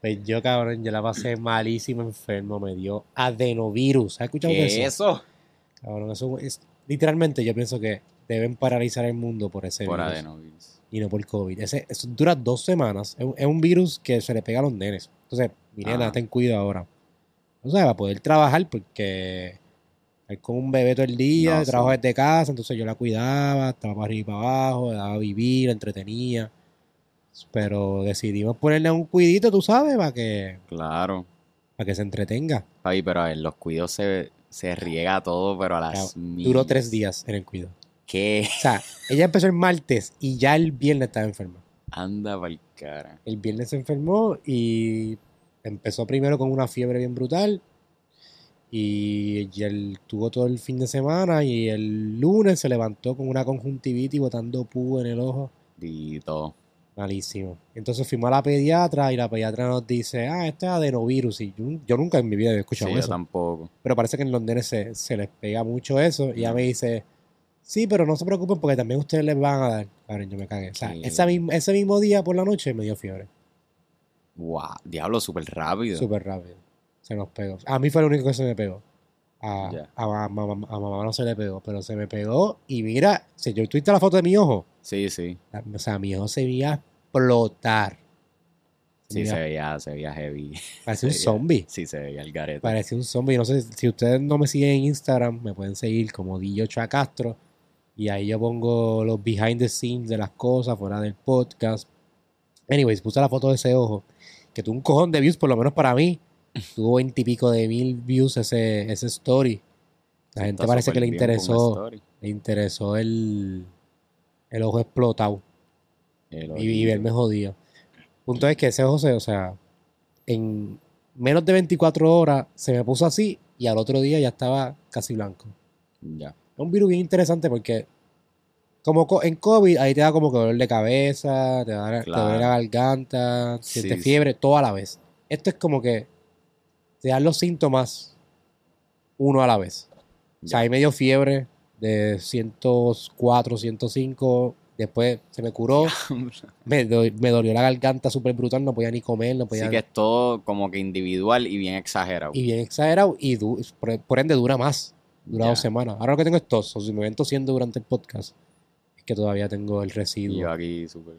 Pues yo, cabrón, yo la pasé malísimo enfermo, me dio adenovirus. ¿Has escuchado de ¿Qué eso? es eso? Cabrón, eso es. Literalmente, yo pienso que deben paralizar el mundo por ese Por virus adenovirus. y no por COVID. Ese, eso dura dos semanas. Es un, es un virus que se le pega a los nenes. Entonces, mi nena, ten cuidado ahora. O sea, va a poder trabajar porque es con un bebé todo el día, No, trabajo sí. desde casa, entonces yo la cuidaba, estaba para arriba y para abajo, le daba a vivir, la entretenía. Pero decidimos ponerle un cuidito, tú sabes, para que, Claro. para que se entretenga. Papi, pero a ver, los cuidos se, se riega todo, pero a las mil. Duró tres días en el cuido. ¿Qué? O sea, ella empezó el martes y ya el viernes estaba enferma. Anda pa'l cara. El viernes se enfermó y empezó primero con una fiebre bien brutal. Y ya él tuvo todo el fin de semana y el lunes se levantó con una conjuntivitis botando pus en el ojo. Y todo. Malísimo. Entonces fuimos a la pediatra y la pediatra nos dice, ah, esto es adenovirus. Y yo, yo nunca en mi vida había escuchado Sí, yo eso. tampoco. Pero parece que en los nenes se, se les pega mucho eso. Y ella me dice, sí, pero no se preocupen porque también ustedes les van a dar. Cabrón, yo me cagué. O sea, Sí. esa misma- ese mismo día por la noche me dio fiebre. Wow, diablo, súper rápido. Súper rápido. Se nos pegó. A mí fue lo único que se me pegó. A, Ya. a, ma- ma- a mamá no se le pegó, pero se me pegó. Y mira, si yo tuviste la foto de mi ojo, Sí, sí. la- o sea, mi ojo se veía explotar. Sí, se veía, se veía heavy. Parecía un zombie. Sí, se veía el garete. Parecía un zombie. No sé si ustedes no me siguen en Instagram, me pueden seguir como Dillo Castro. Y ahí yo pongo los behind the scenes de las cosas fuera del podcast. Anyways, puse la foto de ese ojo. Que tuvo un cojón de views, por lo menos para mí. Tuvo veintipico de mil views ese, ese story. La gente Está parece que le interesó, le interesó el, el ojo explotado y, y verme jodido. Punto es que ese ojo se, o sea, en menos de 24 horas se me puso así y al otro día ya estaba casi blanco. Ya. Es un virus bien interesante porque como co- en COVID ahí te da como que dolor de cabeza, te da te Claro. duele la garganta, sientes Sí, fiebre, todo a la vez. Esto es como que te dan los síntomas uno a la vez. O sea, ahí me dio fiebre de 104, 105, después se me curó, me, do- me dolió la garganta súper brutal, no podía ni comer, no podía... Así que es todo como que individual y bien exagerado. Y bien exagerado y du- por, por ende dura más. Dura dos semanas. Ahora lo que tengo es tos. O si me ven tosiendo durante el podcast, es que todavía tengo el Y residuo. yo aquí súper.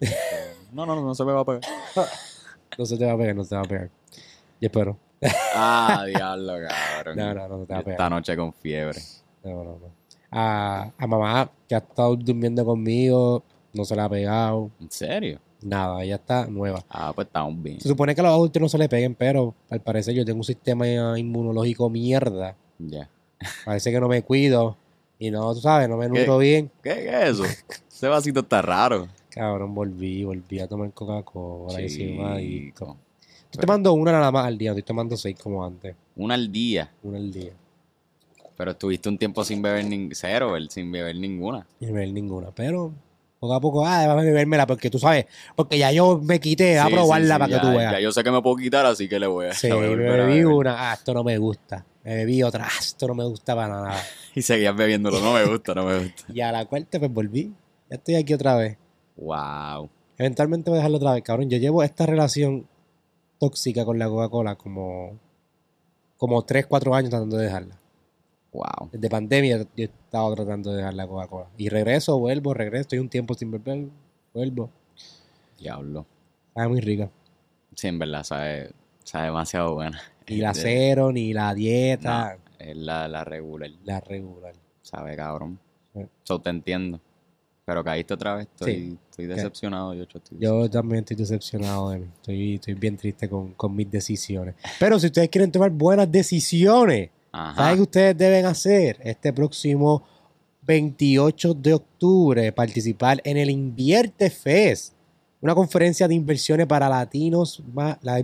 no, no, no, no se me va a pegar. No se te va a pegar, no se te va a pegar. Y espero. Ah, diablo, cabrón. No, no, no se te va a Esta pegar. noche con fiebre. No, no, no. A, a mamá, que ha estado durmiendo conmigo, no se le ha pegado. ¿En serio? Nada, ella está nueva. Ah, pues estamos bien. Se supone que a los adultos no se le peguen, pero al parecer yo tengo un sistema inmunológico mierda. Ya. Parece que no me cuido. Y no, tú sabes, no me nutro bien. ¿Qué, qué es eso? Ese vasito está raro. Cabrón, volví, volví a tomar Coca-Cola y Chico. Estoy tomando una nada más al día, estoy tomando seis como antes. Una al día. Una al día. Pero estuviste un tiempo sin beber ni cero, sin beber ninguna. No beber ninguna. Pero poco a poco, ah, déjame bebérmela porque tú sabes, porque ya yo me quité a Sí, probarla sí, sí, para ya- que tú veas. Ya yo sé que me puedo quitar, así que le voy a. Sí, a me bebí una, ah, esto no me gusta. Me bebí otra, ah, esto no me gusta para nada. Y seguías bebiéndolo. No me gusta, no me gusta. Y a la cuarta pues volví. Ya estoy aquí otra vez. Wow. Eventualmente voy a dejarlo otra vez, cabrón. Yo llevo esta relación tóxica con la Coca-Cola como, como 3, 4 años tratando de dejarla. Wow. Desde pandemia yo he estado tratando de dejar la Coca-Cola. Y regreso, vuelvo, regreso. Estoy un tiempo sin beber, vuelvo. Diablo. Sabe muy rica. Sí, en verdad, sabe, sabe demasiado buena. Ni la De- cero, ni la dieta, Es la, la regular. la regular. Sabe, cabrón. Sí. So, te entiendo. Pero caíste otra vez. Estoy, Sí. estoy decepcionado, yo. Estoy Yo también estoy decepcionado de mí. Estoy, estoy bien triste con, con mis decisiones. Pero si ustedes quieren tomar buenas decisiones, Ajá. ¿saben qué ustedes deben hacer? Este próximo 28 de octubre, participar en el Invierte Fest, una conferencia de inversiones para latinos más. La,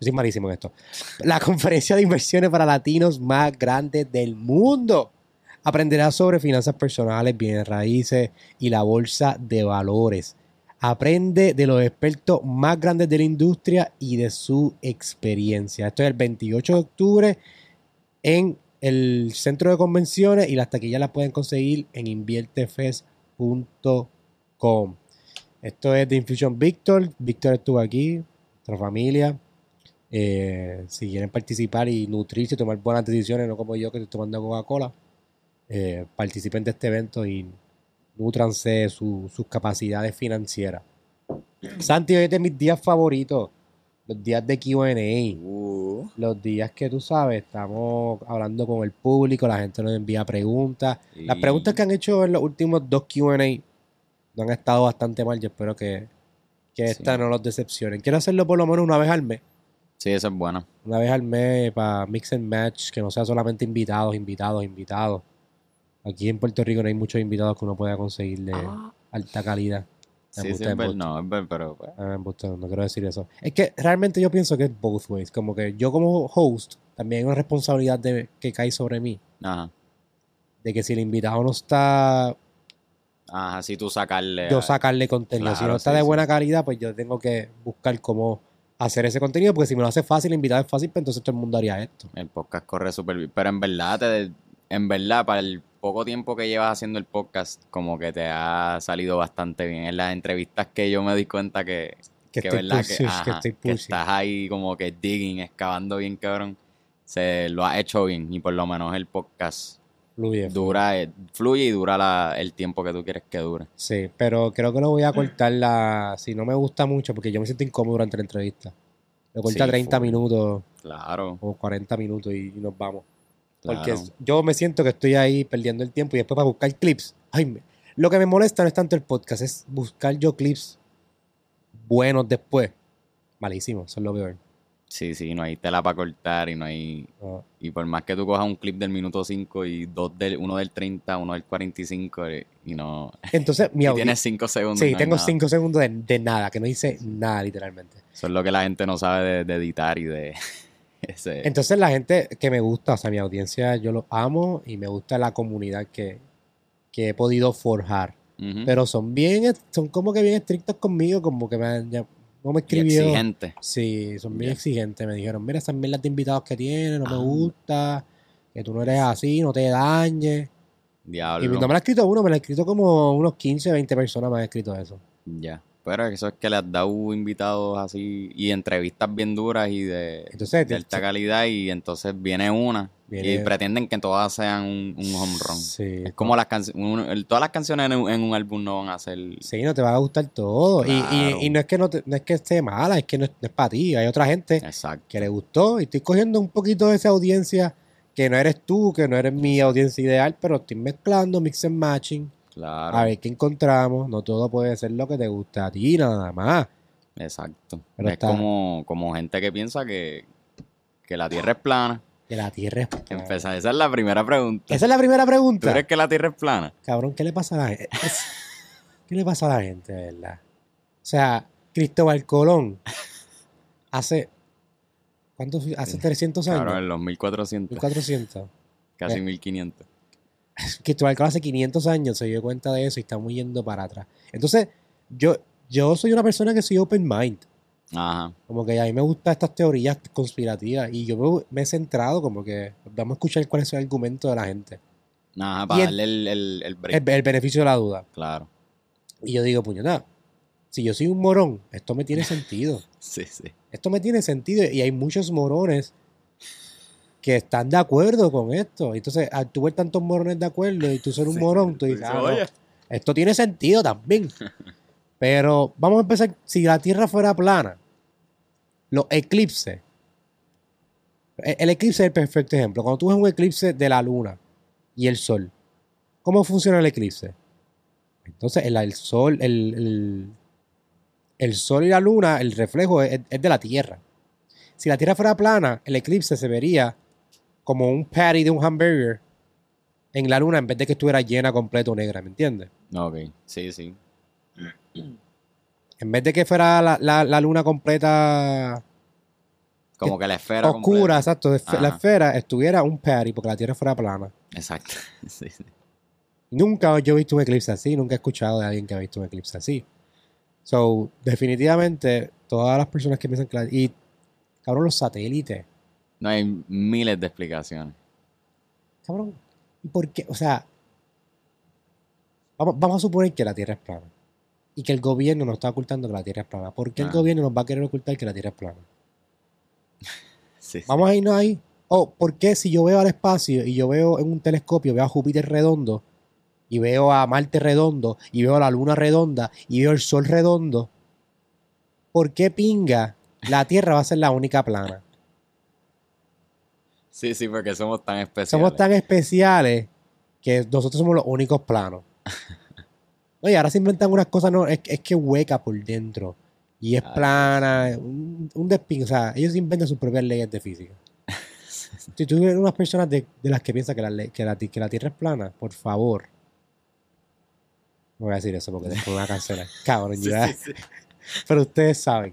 soy malísimo en esto. La conferencia de inversiones para latinos más grande del mundo. Aprenderás sobre finanzas personales, bienes raíces y la bolsa de valores. Aprende de los expertos más grandes de la industria y de su experiencia. Esto es el 28 de octubre en el centro de convenciones y las taquillas las pueden conseguir en inviertefest.com. Esto es de Infusion Víctor. Víctor estuvo aquí, nuestra familia. Eh, si quieren participar y nutrirse tomar buenas decisiones, no como yo que estoy tomando Coca-Cola, eh, participen de este evento y nutranse su- sus capacidades financieras. Santi, hoy es de mis días favoritos, los días de QA. Uh, Los días que tú sabes, estamos hablando con el público, la gente nos envía preguntas. Las preguntas que han hecho en los últimos dos QA no han estado bastante mal. Yo espero que, que Sí. esta no los decepcionen. Quiero hacerlo por lo menos una vez al mes. Sí, eso es bueno. Una vez al mes para mix and match, que no sea solamente invitados, invitados, invitados. Aquí en Puerto Rico no hay muchos invitados que uno pueda conseguir de alta calidad. Sí, sí, no, pero pues, Ah, embuste, no quiero decir eso. Es que realmente yo pienso que es both ways. Como que yo como host también hay una responsabilidad de, que cae sobre mí. ajá. De que si el invitado no está, Ajá, si tú sacarle. yo sacarle contenido. si no está sí, de buena calidad, pues yo tengo que buscar cómo hacer ese contenido. Porque si me lo hace fácil, el invitado es fácil, pues entonces todo el mundo haría esto. El podcast corre súper bien. Pero en verdad, te, en verdad, para el poco tiempo que llevas haciendo el podcast, como que te ha salido bastante bien. En las entrevistas que yo me di cuenta que, Que verdad que, ajá, estás ahí como que digging, excavando bien, cabrón. Se lo has hecho bien y por lo menos el podcast Fluye, dura, eh, fluye y dura la- el tiempo que tú quieres que dure. Sí, pero creo que lo voy a cortar la... Si no me gusta mucho, porque yo me siento incómodo durante la entrevista. Lo corta Sí, 30 full. minutos Claro, o 40 minutos y, y nos vamos. Claro. Porque yo me siento que estoy ahí perdiendo el tiempo y después para buscar clips. Ay, me- lo que me molesta no es tanto el podcast, es buscar yo clips buenos después. Malísimo, eso es lo peor. Sí, sí, no hay tela para cortar y no hay... No. Y por más que tú cojas un clip del minuto 5 y dos del, uno del 30, uno del 45 eh, y no... Entonces, mi Y tienes 5 segundos. Sí, no tengo nada. 5 segundos de, de nada, que no hice nada literalmente. Eso es lo que la gente no sabe de, de editar y de... ese, Entonces la gente que me gusta, o sea, mi audiencia, yo lo amo y me gusta la comunidad que, que he podido forjar. Pero son bien, son como que bien estrictos conmigo, como que me han- ya- no me escribió. exigente. Sí, son bien Ya. exigentes. Me dijeron, mira, esas mierdas de invitados que tienes, no me Ah. gusta, que tú no eres así, no te dañes. Diablo. Y no me lo ha escrito uno, me lo ha escrito como unos 15, 20 personas me han escrito eso. Ya. Pero eso es que le has dado invitados así y entrevistas bien duras y de, Entonces, de alta calidad y entonces viene una Viene- y pretenden que todas sean un, un home run. Sí, Es como las canciones, todas las canciones en un, en un álbum no van a ser... Sí, no te va a gustar todo. Y- Y, y no es que no, te- no es que esté mala, es que no es, no es para ti. Hay otra gente Exacto. que le gustó y estoy cogiendo un poquito de esa audiencia que no eres tú, que no eres mi audiencia ideal, pero estoy mezclando, mix and matching, Claro. a ver qué encontramos. No todo puede ser lo que te gusta a ti, nada más. Exacto. Pero es está- como, como gente que piensa que, que la Tierra es plana. Que la tierra es plana. empezar, esa es la primera pregunta. Esa es la primera ¿Tú pregunta. crees que la Tierra es plana? Cabrón, ¿qué le pasa a la gente? ¿Qué le pasa a la gente, verdad? O sea, Cristóbal Colón hace. ¿Cuántos? Hace 300 años. Claro, en los 1400, 1400. casi Eh. 1500. Cristóbal Colón hace 500 años se dio cuenta de eso y estamos yendo para atrás. Entonces, yo, yo soy una persona que soy open mind. Ajá. Como que a mí me gustan estas teorías conspirativas y yo me, me he centrado como que vamos a escuchar cuál es el argumento de la gente. Ajá, para darle el, el, el. El, el beneficio de la duda. Claro. Y yo digo, puñeta, si yo soy un morón, esto me tiene sentido. Sí, sí. Esto me tiene sentido y hay muchos morones que están de acuerdo con esto. Entonces, al tú ver tantos morones de acuerdo y tú ser un Sí, morón, tú dices, "Ah, esto tiene sentido también. Pero vamos a empezar, si la Tierra fuera plana, los eclipses, e- el eclipse es el perfecto ejemplo. Cuando tú ves un eclipse de la luna y el sol, ¿cómo funciona el eclipse? Entonces, el, el sol, el, el- el sol y la luna, el reflejo es, es de la Tierra. Si la Tierra fuera plana, el eclipse se vería como un patty de un hamburger en la luna en vez de que estuviera llena completo negra, ¿me entiendes? Ok, sí, sí. En vez de que fuera la, la- la luna completa Como que la esfera oscura, completa. exacto, la esfera estuviera un patty porque la Tierra fuera plana. Exacto. Sí, sí. Nunca yo he visto un eclipse así, nunca he escuchado de alguien que ha visto un eclipse así. So, definitivamente, todas las personas que piensan que la- Y, cabrón, los satélites. No hay miles de explicaciones. Cabrón, ¿y por qué? O sea, vamos, vamos a suponer que la Tierra es plana. Y que el gobierno nos está ocultando que la Tierra es plana. ¿Por qué el Ajá. gobierno nos va a querer ocultar que la Tierra es plana? Sí, sí. Vamos a irnos ahí. O, ¿por qué si yo veo al espacio y yo veo en un telescopio, veo a Júpiter redondo, y veo a Marte redondo, y veo a la Luna redonda, y veo el Sol redondo, ¿por qué pinga la Tierra va a ser la única plana? Sí, sí, porque somos tan especiales. Somos tan especiales que nosotros somos los únicos planos. Oye, ahora se inventan unas cosas, no, es, es que hueca por dentro. Y es Ah, plana, un, un despin. O sea, ellos inventan sus propias leyes de física. Si tú eres unas personas de, de las que piensan que la, que, la, ti- que la Tierra es plana, por favor. No voy a decir eso porque después me van a cancelar. Cabrón, sí, sí. Pero ustedes saben.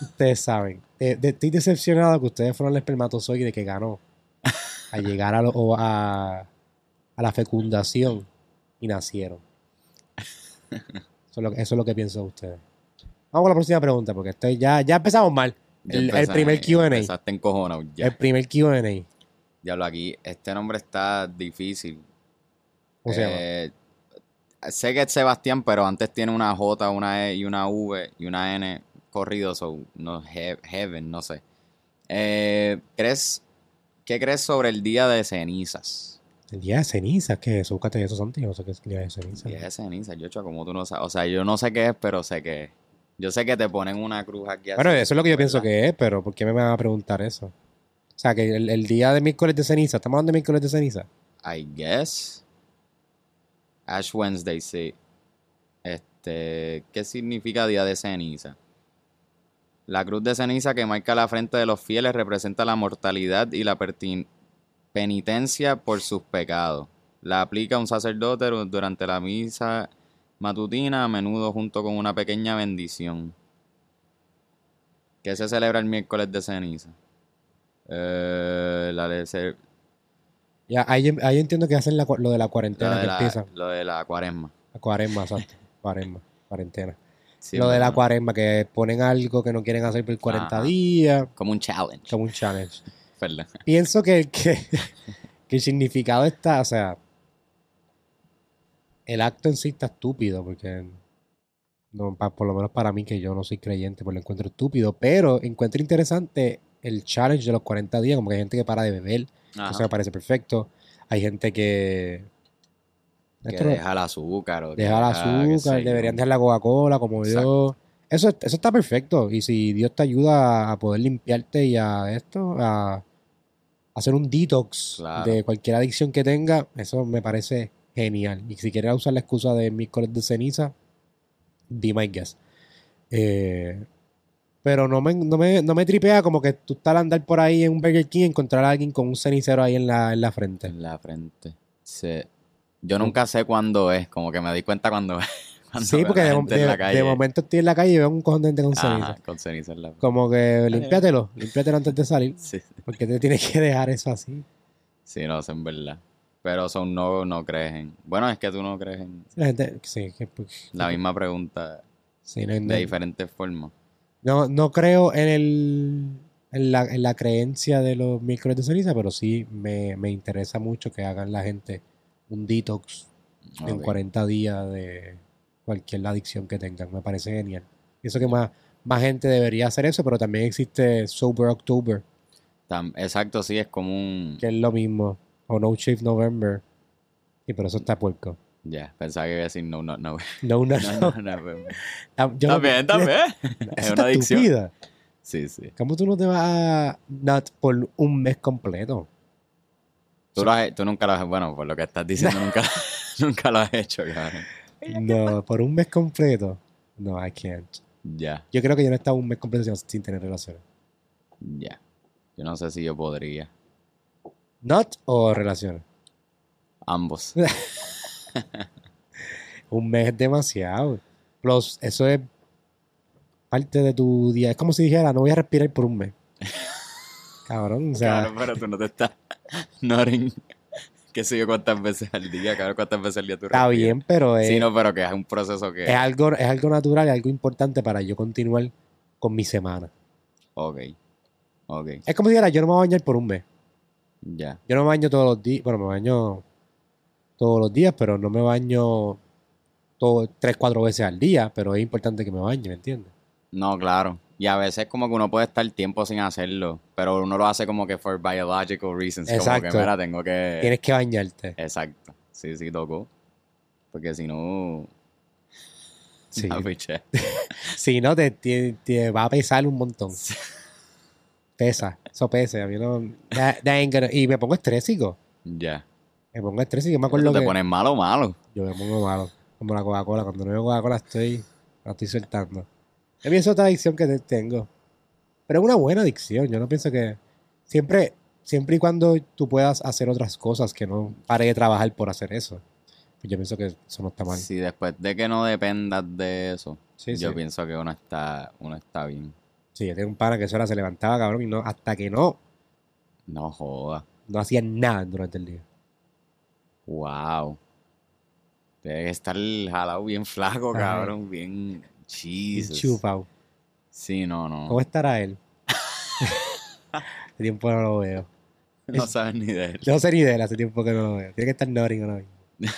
Ustedes saben. De- de- estoy decepcionado que ustedes fueron el espermatozoide que ganó a llegar a, lo- o a, a la fecundación y nacieron. Eso es lo, que- eso es lo que pienso de ustedes. Vamos con la próxima pregunta porque estoy ya, ya empezamos mal. Ya El, el empezaste- primer QA. El primer QA. Diablo, aquí, este nombre está difícil. ¿Cómo se llama? Eh, sé que es Sebastián, pero antes tiene una J, una E y una V y una N corrido, so, no, He- Heaven, no sé. Eh, ¿crees, ¿Qué crees sobre el día de cenizas? El día de ceniza, ¿qué es eso? Búscate eso, Santi. No sé qué es el día de ceniza. Día de cenizas, yo, como tú no sabes. O sea, yo no sé qué es, pero sé que es. Yo sé que te ponen una cruz aquí. Bueno, así, eso es lo que yo pienso que es, pero ¿por qué me van a preguntar eso? O sea, que el, el día de miércoles de ceniza, ¿estamos hablando de miércoles de ceniza? I guess. Ash Wednesday, sí. Este, ¿qué significa día de ceniza? La cruz de ceniza que marca la frente de los fieles representa la mortalidad y la penitencia por sus pecados. La aplica un sacerdote du- durante la misa matutina, a menudo junto con una pequeña bendición. ¿Qué se celebra el miércoles de ceniza? Eh, la de ser- Ya, ahí, ahí entiendo que hacen la lo de la cuarentena lo de que la, empieza. lo de la cuaresma. La cuaresma, exacto. Cuaresma, cuarentena. Sí, lo de la cuaresma, que ponen algo que no quieren hacer por 40 Ajá. días, Como un challenge. como un challenge. Perdón. Pienso que, que, que el significado está, o sea, el acto en sí está estúpido, porque no, pa- por lo menos para mí, que yo no soy creyente, pues lo encuentro estúpido, pero encuentro interesante el challenge de los 40 días, como que hay gente que para de beber, Ajá. eso me parece perfecto. Hay gente que... que esto no- deja el azúcar. O que deja, qué azúcar, deberían dejar la Coca-Cola como yo. Eso, eso está perfecto. Y si Dios te ayuda a poder limpiarte y a esto, a hacer un detox Claro. de cualquier adicción que tenga, eso me parece genial. Y si quieres usar la excusa de miércoles de ceniza, be my guest. Eh, pero no me, no, me, no me tripea como que tú estás al andar por ahí en un Burger King y encontrar a alguien con un cenicero ahí en la, en la frente. En la frente. Sí. Yo nunca sé cuándo es, como que me di cuenta cuando, cuando Sí, porque de, de- de momento estoy en la calle y veo un cojón de gente con Ajá, ceniza. con ceniza en la. Como que límpiatelo, límpiatelo antes de salir. Sí, Porque te tienes que dejar eso así. sí, no sé, en verdad. Pero son no, no crees en... Bueno, es que tú no crees en La gente, sí, que, pues, la misma pregunta sí, no, de no- diferentes formas. no, no creo en el en la, en la creencia de los miércoles de ceniza, pero sí me, me interesa mucho que hagan la gente un detox en Ok. 40 días de cualquier adicción que tengan. Me parece genial. Pienso que más, más gente debería hacer eso, pero también existe Sober October, Tam- Exacto, sí, es como un... que es lo mismo. O No Shave November. Y por eso está puerco. Ya, pensaba que iba a decir no, no, no. No, no, No, no. no, no, yo- También, también. Es una adicción. Sí, sí. ¿Cómo tú no te vas a nut por un mes completo? Tú, lo has- tú nunca lo has... Bueno, por lo que estás diciendo, nunca, nunca lo has hecho, cabrón. No, por un mes completo. No, I can't. Ya, Yo creo que yo no he estado un mes completo sin, sin tener relaciones. ya. Yo no sé si yo podría. ¿Not o relaciones? Ambos. Un mes es demasiado. Plus, eso es parte de tu día. Es como si dijera, no voy a respirar por un mes. Cabrón, o sea, Cabrón, pero tú no te estás... Noring. Qué sé yo cuántas veces al día, cabrón, cuántas veces al día tú está respiras. bien, pero es, Sí, no, pero que es un proceso que... es, algo, es algo natural y algo importante para yo continuar con mi semana. Ok. Ok, Es como si dijera, yo no me voy a bañar por un mes. ya. Yo no me baño todos los días, bueno, me baño todos los días, pero no me baño todo, tres, cuatro veces al día, pero es importante que me bañe, ¿me entiendes? No, claro. Y a veces como que uno puede estar tiempo sin hacerlo, pero uno lo hace como que for biological reasons. Como que, mira, tengo que... Tienes que bañarte. Exacto. Sí, sí, tocó. Porque si no... Sí. Si no, te, te- te va a pesar un montón. Pesa. Eso pesa. A mí no... that- that gonna- Y me pongo estrésico. Ya. Me pongo estrésico. Yo me acuerdo te que... pones malo, malo. Yo me pongo malo. Como la Coca-Cola. Cuando no veo Coca-Cola estoy... La estoy soltando. Yo pienso otra adicción que te- tengo. Pero es una buena adicción. Yo no pienso que... Siempre... Siempre y cuando tú puedas hacer otras cosas que no pare de trabajar por hacer eso. Pues yo pienso que eso no está mal. Si después de que no dependas de eso, Sí, yo sí. pienso que uno está, uno está bien. Sí, yo tengo un pana que eso era, se levantaba, cabrón, y no, hasta que no, No joda. no hacía nada durante el día. Wow. Debe estar jalado bien flaco, Ajá. cabrón. Bien Jesus. chupado. Sí, no, no. ¿Cómo estará él? hace tiempo no lo veo. No sabes ni de él. No sé ni de él, hace tiempo que no lo veo. Tiene que estar Noring ahora mismo.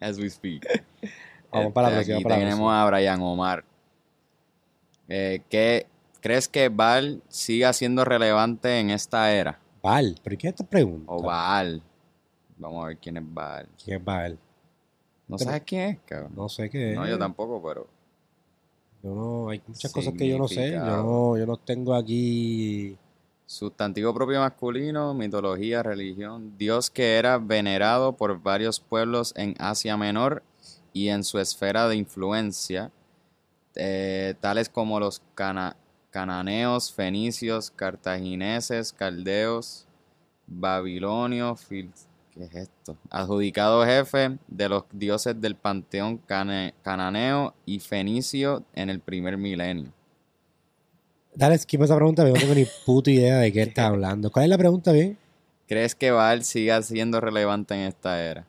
As we speak. Vamos para la Este, próxima, Aquí para la tenemos a Brian Omar. Eh, ¿qué, ¿Crees que Val siga siendo relevante en esta era? Val, ¿pero qué es esta pregunta? O Val. Vamos a ver quién es Val. ¿Quién es Val? ¿No Pero- sabes quién es, cabrón? No sé qué es. No, yo tampoco, pero... Yo no, hay muchas cosas que yo no sé. Yo no, yo no tengo aquí. Sustantivo propio masculino, mitología, religión. Dios que era venerado por varios pueblos en Asia Menor y en su esfera de influencia, eh, tales como los cana- cananeos, fenicios, cartagineses, caldeos, babilonios, fil- ¿qué es esto? Adjudicado jefe de los dioses del panteón cananeo y fenicio en el primer milenio. Dale, esquiva esa pregunta, pero no tengo ni puta idea de qué está hablando. ¿Cuál es la pregunta, bien? ¿Crees que Baal siga siendo relevante en esta era?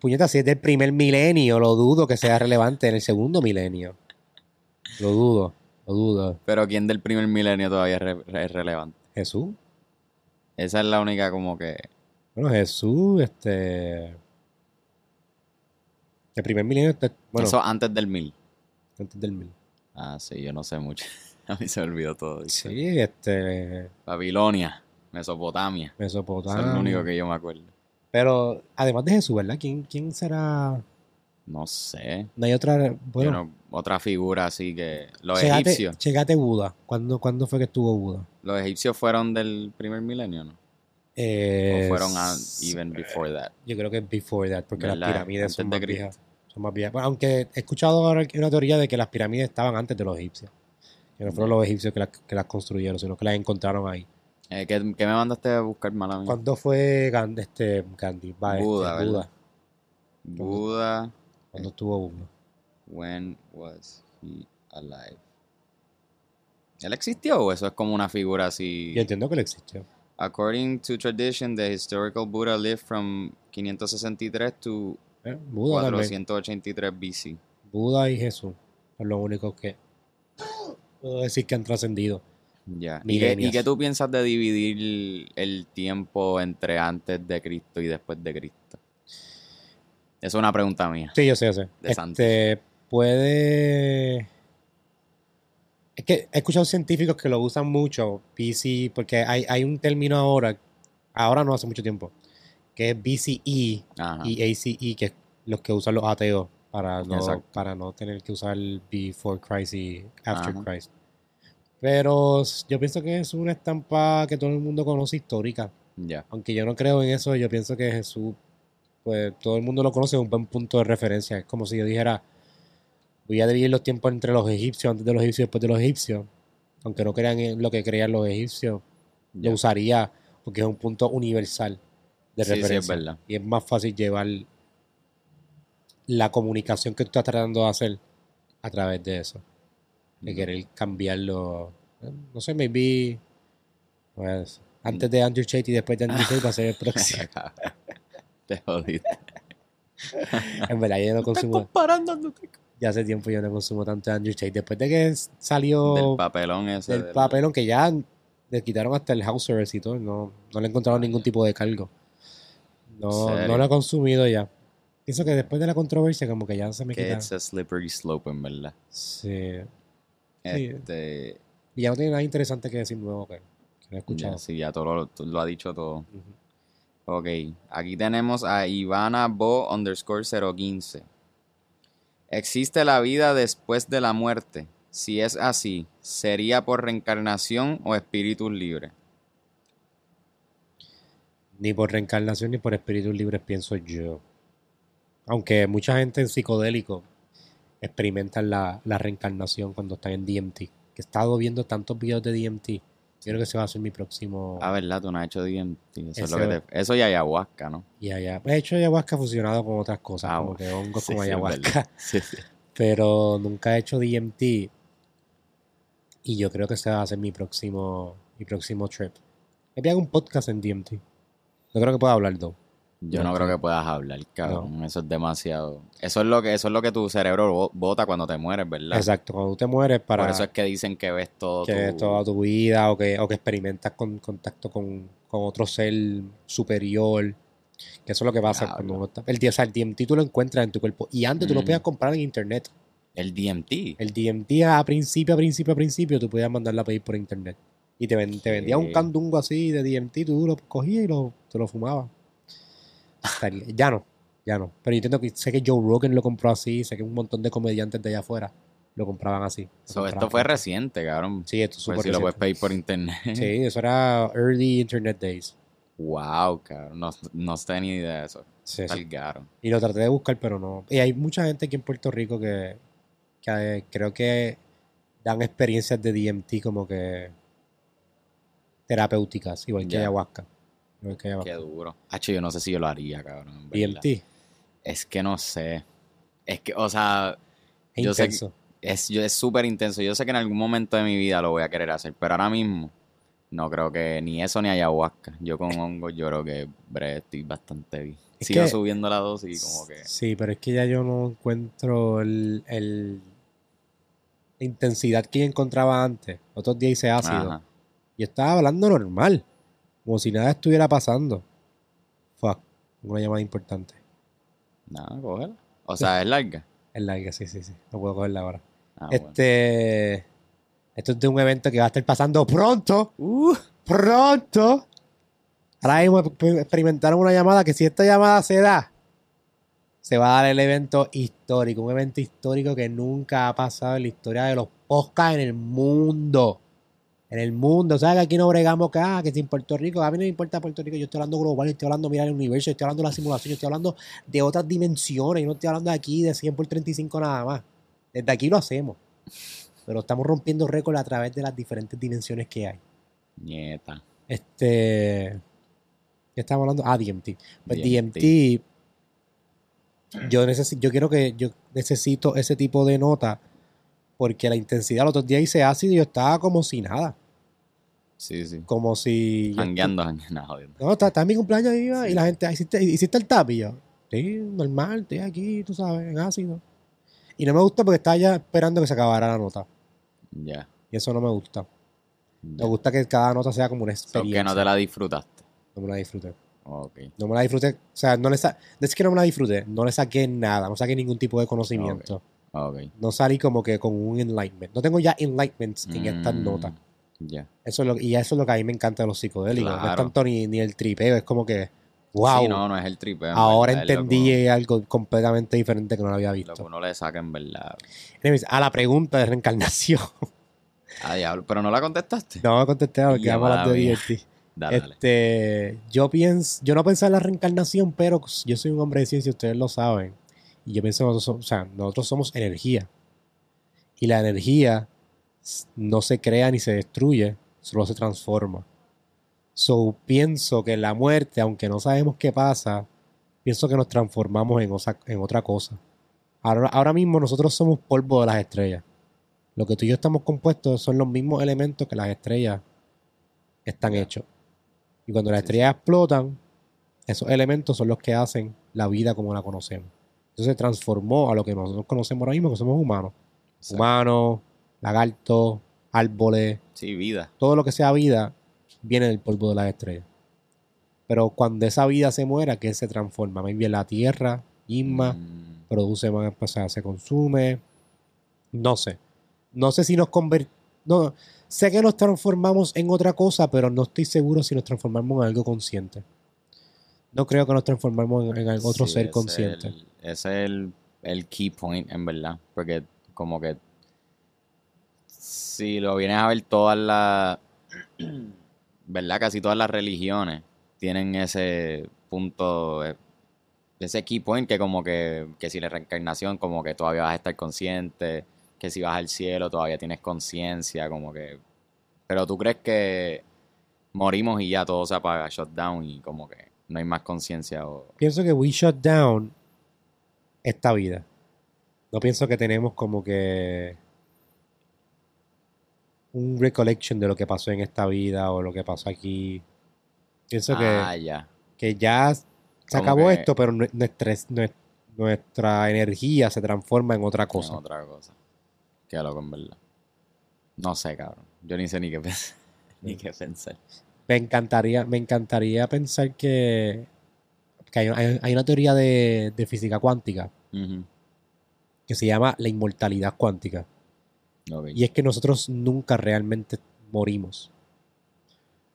Puñeta, si es del primer milenio, lo dudo que sea relevante en el segundo milenio. Lo dudo, lo dudo. Pero ¿quién del primer milenio todavía es, re- es relevante? Jesús. Esa es la única como que... Bueno, Jesús, este. El primer milenio, bueno, Eso antes del mil. antes del mil. Ah, sí, yo no sé mucho. A mí se me olvidó todo. Sí, este. Babilonia, Mesopotamia. Eso Mesopotamia. es lo único que yo me acuerdo. Pero además de Jesús, ¿verdad? ¿Quién, quién será? No sé. No hay otra. Bueno, no- otra figura así que... Los chegate, egipcios. chegate Buda. ¿Cuándo, ¿Cuándo fue que estuvo Buda? Los egipcios fueron del primer milenio, ¿no? Eh, O fueron a, even before that. Yo creo que es before that, porque las pirámides son más viejas. Son más viejas. Bueno, aunque he escuchado ahora una teoría de que las pirámides estaban antes de los egipcios. Que no fueron los egipcios que las, que las construyeron, sino que las encontraron ahí. Eh, ¿qué, qué me mandaste a buscar, mala mía? ¿Cuándo fue Gandhi? Este, Gandhi va, este, Buda. Buda. Buda, ¿Cuándo estuvo Buda? when was he alive? ¿Él existió o eso es como una figura así? Yo entiendo que él existió. According to tradition, the historical Buddha lived from 563 to ¿eh? Buda también. 483 BC. Buda y Jesús son los únicos que puedo decir que han trascendido. Ya. ¿Y qué. ¿Y qué tú piensas de dividir el tiempo entre antes de Cristo y después de Cristo? Es una pregunta mía. Sí, yo sé, yo sé. De. Este, puede... Es que he escuchado científicos que lo usan mucho, BC, porque hay, hay un término ahora, ahora no hace mucho tiempo, que es BCE Ajá. y ACE, que es los que usan los ateos para no, Exacto. para no tener que usar before Christ y after Ajá. Christ. Pero yo pienso que es una estampa que todo el mundo conoce histórica. Aunque yo no creo en eso, yo pienso que Jesús, pues todo el mundo lo conoce, es un buen punto de referencia. Es como si yo dijera, voy a dividir los tiempos entre los egipcios, antes de los egipcios y después de los egipcios. Aunque no crean en lo que creían los egipcios, ya. lo usaría porque es un punto universal de Sí, sí, es referencia. verdad. Y es más fácil llevar la comunicación que tú estás tratando de hacer a través de eso. De Mm. querer cambiarlo. No sé, maybe. Pues, antes de Andrew Tate y después de Andrew Tate va a ser el próximo. Te jodiste. en verdad, yo no consumo. comparándote Ya hace tiempo yo no consumo tanto Andrew Tate. Después de que salió del papelón ese. del del- papelón, que ya le quitaron hasta el house arrest y todo. No, no le encontraron ningún tipo de cargo. No, no lo he consumido ya. Pienso que después de la controversia, como que ya se me quita. it's a slippery slope, en verdad. Sí. Sí. Este, Y ya no tiene nada interesante que decir nuevo que, que no he escuchado. Ya, sí, ya todo lo, lo ha dicho todo. Ujú. Ok, aquí tenemos a Ivana Bo underscore 015. ¿Existe la vida después de la muerte? Si es así, ¿sería por reencarnación o espíritus libres? Ni por reencarnación ni por espíritus libres, pienso yo. Aunque mucha gente en psicodélico experimentan la, la reencarnación cuando están en DMT. Que he estado viendo tantos videos de DMT. Yo creo que ese va a ser mi próximo. Ah, ¿verdad? Tú no has hecho DMT. Eso, es lo que te- eso y ayahuasca, ¿no? Y allá. He hecho ayahuasca fusionado con otras cosas, Ah, como que hongos Sí, con sí, ayahuasca. Sí, pero nunca he hecho DMT. Y yo creo que ese va a ser mi próximo, mi próximo trip. Me hago un podcast en DMT. No creo que pueda hablar dos. Yo No, creo que puedas hablar, cabrón. Eso es demasiado. Eso es lo que, eso es lo que tu cerebro bo- bota cuando te mueres, ¿verdad? Exacto, cuando tú te mueres para Por eso es que dicen que ves todo que tu- ves toda tu vida o que, o que experimentas con contacto con, con otro ser superior. Que eso es lo que pasa cuando uno está. El, o sea, el DMT tú lo encuentras en tu cuerpo. Y antes tú lo Mm. podías comprar en internet. el DMT. El DMT a principio, a principio, a principio, tú podías mandarla a pedir por internet. Y te, ven- te vendía un candungo así de DMT, tú lo cogías y lo, te lo fumabas. Ya no, ya no. Pero yo entiendo que sé que Joe Rogan lo compró así, sé que un montón de comediantes de allá afuera lo compraban así. Lo So, compraban esto fue reciente, cabrón. Sí, esto es Pues súper si lo puedes pedir por internet. Sí, eso era early internet days. Wow, cabrón. No, no tenía ni idea de eso. Sí, sí. Y lo traté de buscar, pero no. Y hay mucha gente aquí en Puerto Rico que, que eh, creo que dan experiencias de DMT como que terapéuticas, igual que Ya. ayahuasca. Qué duro. Hacho, yo no sé si yo lo haría, cabrón. en verdad. DMT. Es que no sé. Es que, o sea, Es Yo sé que- intenso. es súper intenso. Yo sé que en algún momento de mi vida lo voy a querer hacer, pero ahora mismo no creo que ni eso ni ayahuasca. Yo con hongo yo creo que bre, estoy bastante bien. Es Sigo que- subiendo la dosis y como que... Sí, pero es que ya yo no encuentro el, el- la intensidad que yo encontraba antes. Otros días hice ácido. Ajá. Y estaba hablando normal. Como si nada estuviera pasando. Fuck. Una llamada importante. Nada, cógela. O sea, es larga. Es larga, sí, sí, sí. No puedo cogerla ahora. Ah, bueno. este. Esto es de un evento que va a estar pasando pronto. Uh, ¡Pronto! Ahora mismo exper- experimentaron una llamada que si esta llamada se da, se va a dar el evento histórico. Un evento histórico que nunca ha pasado en la historia de los podcasts en el mundo. En el mundo. O sea, que aquí no bregamos ah, que si en Puerto Rico, a mí no me importa Puerto Rico, yo estoy hablando global, yo estoy hablando, mira, el universo, yo estoy hablando de la simulación, yo estoy hablando de otras dimensiones, yo no estoy hablando de aquí de 100 por 35 nada más. Desde aquí lo hacemos. Pero estamos rompiendo récords a través de las diferentes dimensiones que hay. nieta. Este. ¿Qué estamos hablando? Ah, DMT. Pues DMT. DMT. yo, necesito, yo quiero que. Yo necesito ese tipo de nota. Porque la intensidad, los otros días hice ácido y yo estaba como si nada. Sí, sí. Como si. yo Hangueando, hangueando. No, está, está en mi cumpleaños iba, y Sí. la gente, "Ah, ¿hiciste, hiciste el tap? Y yo, sí, normal, estoy aquí, tú sabes, en ácido. Y no me gusta porque estaba ya esperando que se acabara la nota. Ya. Y eso no me gusta. ya. Me gusta que cada nota sea como una So, experiencia. que no te la disfrutaste. No me la disfruté. Ok. No me la disfruté. O sea, no le sa no es que no me la disfruté, no le saqué nada, no saqué ningún tipo de conocimiento. Ok. No salí como que con un enlightenment. No tengo ya enlightenments en estas Mm, notas. Ya. Eso es lo, y eso es lo que a mí me encanta de los psicodélicos. No es tanto ni, ni el tripeo, es como que, wow, Sí, no, no es el tripe. en ahora verdad, lo entendí uno- algo completamente diferente que no lo había Lo que visto. uno le saca en verdad. Anyways, a la pregunta de reencarnación. Ah, diablo. Pero no la contestaste. no me contesté porque Ya, vamos a hablar de. DRT. Dale. Este, yo pienso, yo no pensé en la reencarnación, pero yo soy un hombre de ciencia, ustedes lo saben. Y yo pienso, nosotros, somos- o sea, nosotros somos energía. Y la energía no se crea ni se destruye, solo se transforma. So, pienso que la muerte, aunque no sabemos qué pasa, pienso que nos transformamos en, osa- en otra cosa. Ahora, ahora mismo nosotros somos polvo de las estrellas. Lo que tú y yo estamos compuestos son los mismos elementos que las estrellas están hechos. Y cuando las estrellas explotan, esos elementos son los que hacen la vida como la conocemos. Entonces se transformó a lo que nosotros conocemos ahora mismo, que somos humanos. Humanos, lagartos, árboles, Sí, vida. todo lo que sea vida viene del polvo de las estrellas. Pero cuando esa vida se muera, ¿qué se transforma? Bien la tierra, misma, Mm, produce más, o sea, se consume. No sé. No sé si nos convertimos. No, sé que nos transformamos en otra cosa, pero no estoy seguro si nos transformamos en algo consciente. No creo que nos transformemos en, en otro Sí, ser ese consciente. es el- Ese es el, el key point, en verdad. Porque como que si lo vienes a ver todas las, ¿verdad? Casi todas las religiones tienen ese punto, eh, ese key point que como que, que si la reencarnación como que todavía vas a estar consciente, que si vas al cielo todavía tienes conciencia, como que... Pero tú crees que morimos y ya todo se apaga, shutdown y como que no hay más conciencia o... Pienso que we shut down esta vida. No pienso que tenemos como que un recollection de lo que pasó en esta vida o lo que pasó aquí. Pienso que, Ah, ya. que ya se Como acabó que- esto, pero nue- nuestra, nue- nuestra energía se transforma en otra en cosa. otra cosa. Qué loco, en verdad. No sé, cabrón. Yo ni sé ni qué pensar. ni qué pensar. Me encantaría, me encantaría pensar que, que hay, hay- hay una teoría de, de física cuántica que se llama la inmortalidad cuántica. Y es que nosotros nunca realmente morimos.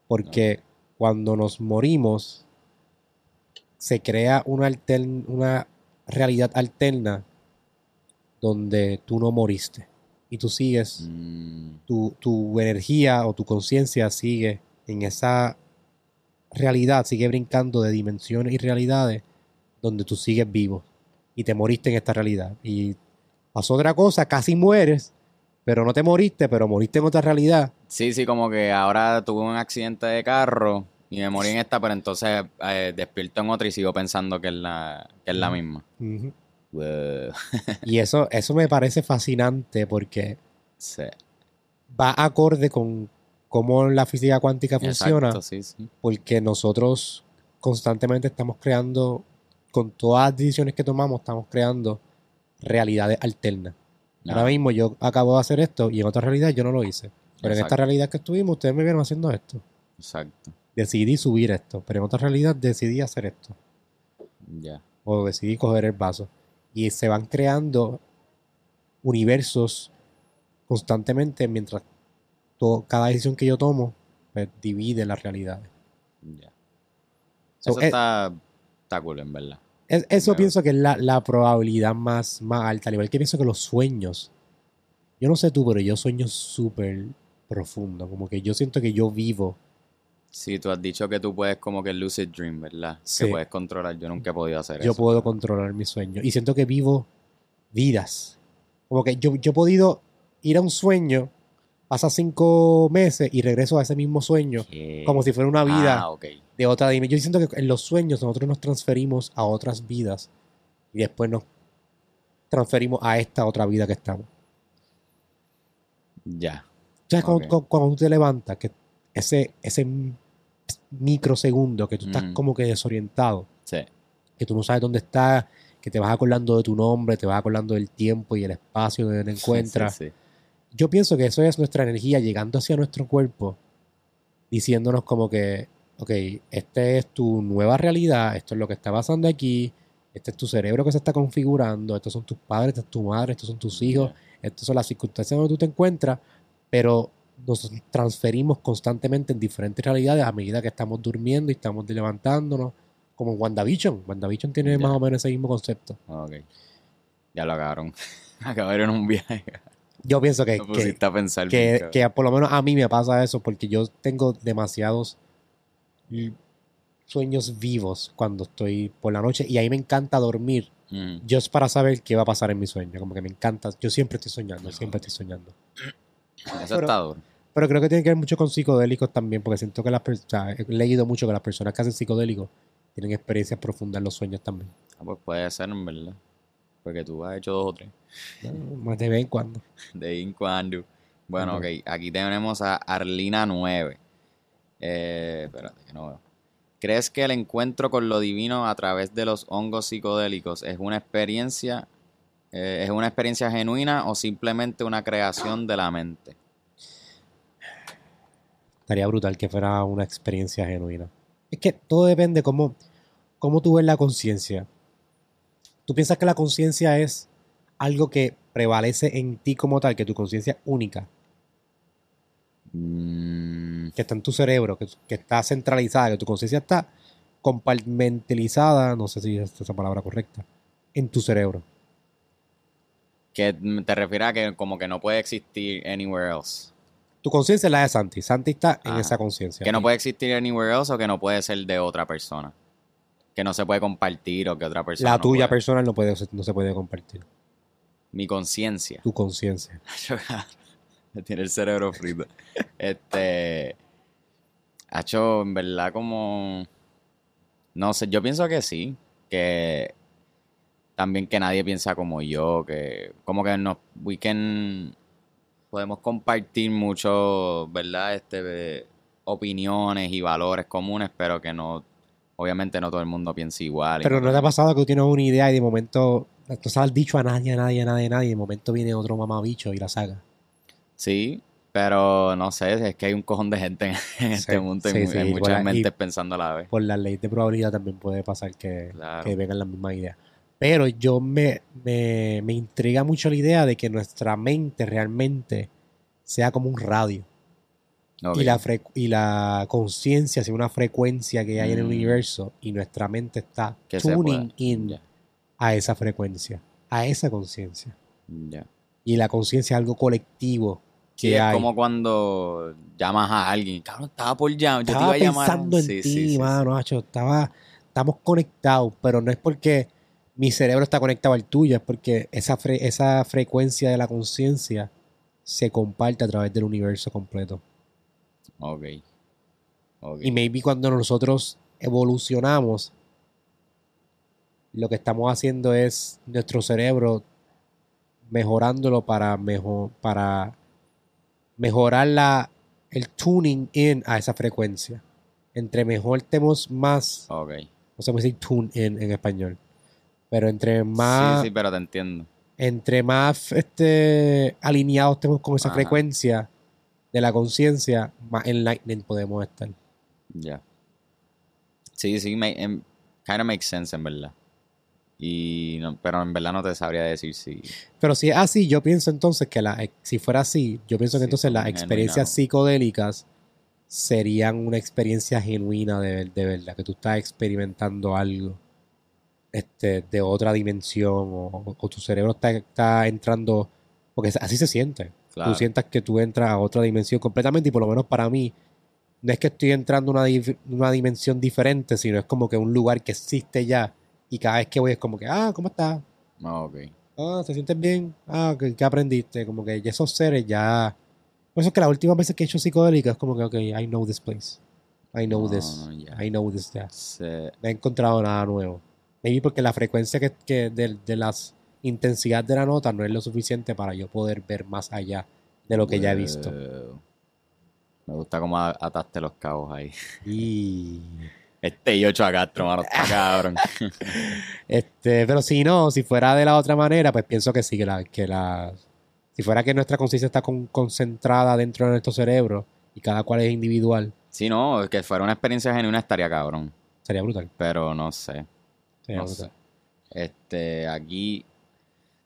Porque cuando nos morimos, se crea una, altern- una realidad alterna donde tú no moriste. Y tú sigues, Mm, tu, tu energía o tu conciencia sigue en esa realidad, sigue brincando de dimensiones y realidades donde tú sigues vivo. Y te moriste en esta realidad. Y pasó otra cosa, casi mueres, pero no te moriste, pero moriste en otra realidad. Sí, sí, como que ahora tuve un accidente de carro y me morí en esta, pero entonces eh, despierto en otra y sigo pensando que es la, que es la misma. Wow. Y eso, eso me parece fascinante porque Sí. va acorde con cómo la física cuántica funciona, Exacto, sí, sí. porque nosotros constantemente estamos creando, con todas las decisiones que tomamos, estamos creando realidades alternas. Ahora Ah, mismo yo acabo de hacer esto y en otra realidad yo no lo hice. Pero en esta realidad que estuvimos, ustedes me vieron haciendo esto. Exacto. Decidí subir esto, pero en otra realidad decidí hacer esto. Ya. o decidí coger el vaso. Y se van creando universos constantemente mientras cada decisión que yo tomo pues, divide las realidades. Ya. So, Eso eh, está, está cool, en verdad. Es- eso pienso que es la, la probabilidad más, más alta. Al igual que pienso que los sueños. Yo no sé tú, pero yo sueño súper profundo. Como que yo siento que yo vivo. Sí, tú has dicho que tú puedes como que lucid dream, ¿verdad? Sí. Que puedes controlar. Yo nunca he podido hacer Yo eso. puedo cabrón. controlar mis sueños. Y siento que vivo vidas. Como que yo, yo he podido ir a un sueño, pasa cinco meses y regreso a ese mismo sueño. ¿Qué? Como si fuera una vida Ah, ok. de otra dimensión. Yo siento que en los sueños nosotros nos transferimos a otras vidas y después nos transferimos a esta otra vida que estamos. Ya. ¿Sabes cuando, cuando tú te levantas? Que ese, ese microsegundo que tú estás como que desorientado, Sí. que tú no sabes dónde estás, que te vas acordando de tu nombre, te vas acordando del tiempo y el espacio donde te encuentras. Sí, sí. Yo pienso que eso es nuestra energía llegando hacia nuestro cuerpo, diciéndonos como que, ok, esta es tu nueva realidad, esto es lo que está pasando aquí, este es tu cerebro que se está configurando, estos son tus padres, esta es tu madre, estos son tus hijos, estas son las circunstancias donde tú te encuentras, pero nos transferimos constantemente en diferentes realidades a medida que estamos durmiendo y estamos levantándonos, como WandaVision. WandaVision tiene Ya. más o menos ese mismo concepto. Ok. Ya lo acabaron. Acabaron un viaje. Yo pienso que, Me que, pensar que, bien, cabrón. que por lo menos a mí me pasa eso porque yo tengo demasiados sueños vivos cuando estoy por la noche y ahí me encanta dormir Ujú. just para saber qué va a pasar en mi sueño. Como que me encanta, yo siempre estoy soñando, siempre estoy soñando. Eso Pero- está duro. Pero creo que tiene que ver mucho con psicodélicos también porque siento que las personas, he leído mucho que las personas que hacen psicodélicos tienen experiencias profundas en los sueños también. Ah, pues puede ser, en verdad. Porque tú has hecho dos o tres. ¿no? Más de vez en cuando. De vez en cuando. Bueno, ok. Aquí tenemos a Arlina 9. Eh, espérate, que no veo. ¿Crees que el encuentro con lo divino a través de los hongos psicodélicos es una experiencia, eh, es una experiencia genuina o simplemente una creación de la mente? Estaría brutal que fuera una experiencia genuina. Es que todo depende cómo, cómo tú ves la conciencia. ¿Tú piensas que la conciencia es algo que prevalece en ti como tal, que tu conciencia es única? Mm, que está en tu cerebro, que, que está centralizada, que tu conciencia está compartimentalizada, no sé si es esa palabra correcta, en tu cerebro. que te refieres a que como que no puede existir anywhere else. Tu conciencia es la de Santi. Santi está en esa conciencia. Que no puede existir anywhere else o que no puede ser de otra persona. Que no se puede compartir o que otra persona. La no tuya puede. personal no, puede, no se puede compartir. Mi conciencia. Tu conciencia. Me tiene el cerebro frito. Este. Hacho, en verdad, como. No sé, yo pienso que sí. Que. También que nadie piensa como yo. Que. Como que nos. We can. Podemos compartir mucho, ¿verdad? Este. Opiniones y valores comunes, pero que no. Obviamente no todo el mundo piensa igual. Pero no ¿no te ha pasado que tú tienes una idea y de momento tú sabes dicho a nadie, a nadie, a nadie, a nadie, y de momento viene otro mamabicho y la saca? Sí, pero no sé, es que hay un cojón de gente en, este Sí, mundo y sí, mu- sí, hay muchas mentes pensando a la vez. Por la ley de probabilidad también puede pasar que, Claro. que vengan las mismas ideas. Pero yo me, me, me intriga mucho la idea de que nuestra mente realmente sea como un radio. Y la, y la conciencia sea una frecuencia que hay en el Mm. universo y nuestra mente está Que tuning in a esa frecuencia, a esa conciencia. Y la conciencia es algo colectivo Sí, que es hay. como cuando llamas a alguien. Cabrón, estaba por llamar. Yo estaba te iba a llamar. pensando en Sí, ti, sí, mano, macho, estaba, estamos conectados, pero no es porque mi cerebro está conectado al tuyo, es porque esa, fre- esa frecuencia de la conciencia se comparte a través del universo completo. Ok. Ok. Y maybe cuando nosotros evolucionamos, lo que estamos haciendo es nuestro cerebro mejorándolo para, mejor, para mejorar la, el tuning in a esa frecuencia. Entre mejor estemos más, Ok. no sé cómo decir tune in en español, pero entre más, Sí, sí, pero te entiendo. entre más este, alineados estemos con esa Ajá. frecuencia de la conciencia, más enlightened podemos estar. Ya. Sí, sí, me, em, kind of makes sense en verdad. Y no- pero en verdad no te sabría decir si. Pero si es así, yo pienso entonces que la, si fuera así, yo pienso que Sí, entonces las experiencias psicodélicas serían una experiencia genuina de, ver- de verdad, que tú estás experimentando algo este, de otra dimensión o, o tu cerebro está, está entrando, porque así se siente. Claro. Tú sientas que tú entras a otra dimensión completamente y por lo menos para mí, no es que estoy entrando a una, dif- una dimensión diferente, sino es como que un lugar que existe ya y cada vez que voy es como que, ah, ¿cómo estás? Ah, ok. Ah, ¿te sientes bien? Ah, ¿qué, qué aprendiste? Como que esos seres ya... Por eso es que las últimas veces que he hecho psicodélica es como que, ok, I know this place. I know No, this. no, ya. I know this. ya. Se- No he encontrado nada nuevo. Maybe porque la frecuencia que, que de, de las intensidad de la nota no es lo suficiente para yo poder ver más allá de lo que ya he visto. Wow. Me gusta cómo ataste los cabos ahí. Y... Este y 8 a Castro, mano, está cabrón. Este, pero si no, si fuera de la otra manera, pues pienso que sí, que la, que la si fuera que nuestra conciencia está con- concentrada dentro de nuestro cerebro y cada cual es individual, Si no, que fuera una experiencia genuina estaría cabrón. sería brutal. Pero no sé. Sería No brutal. sé. Este, aquí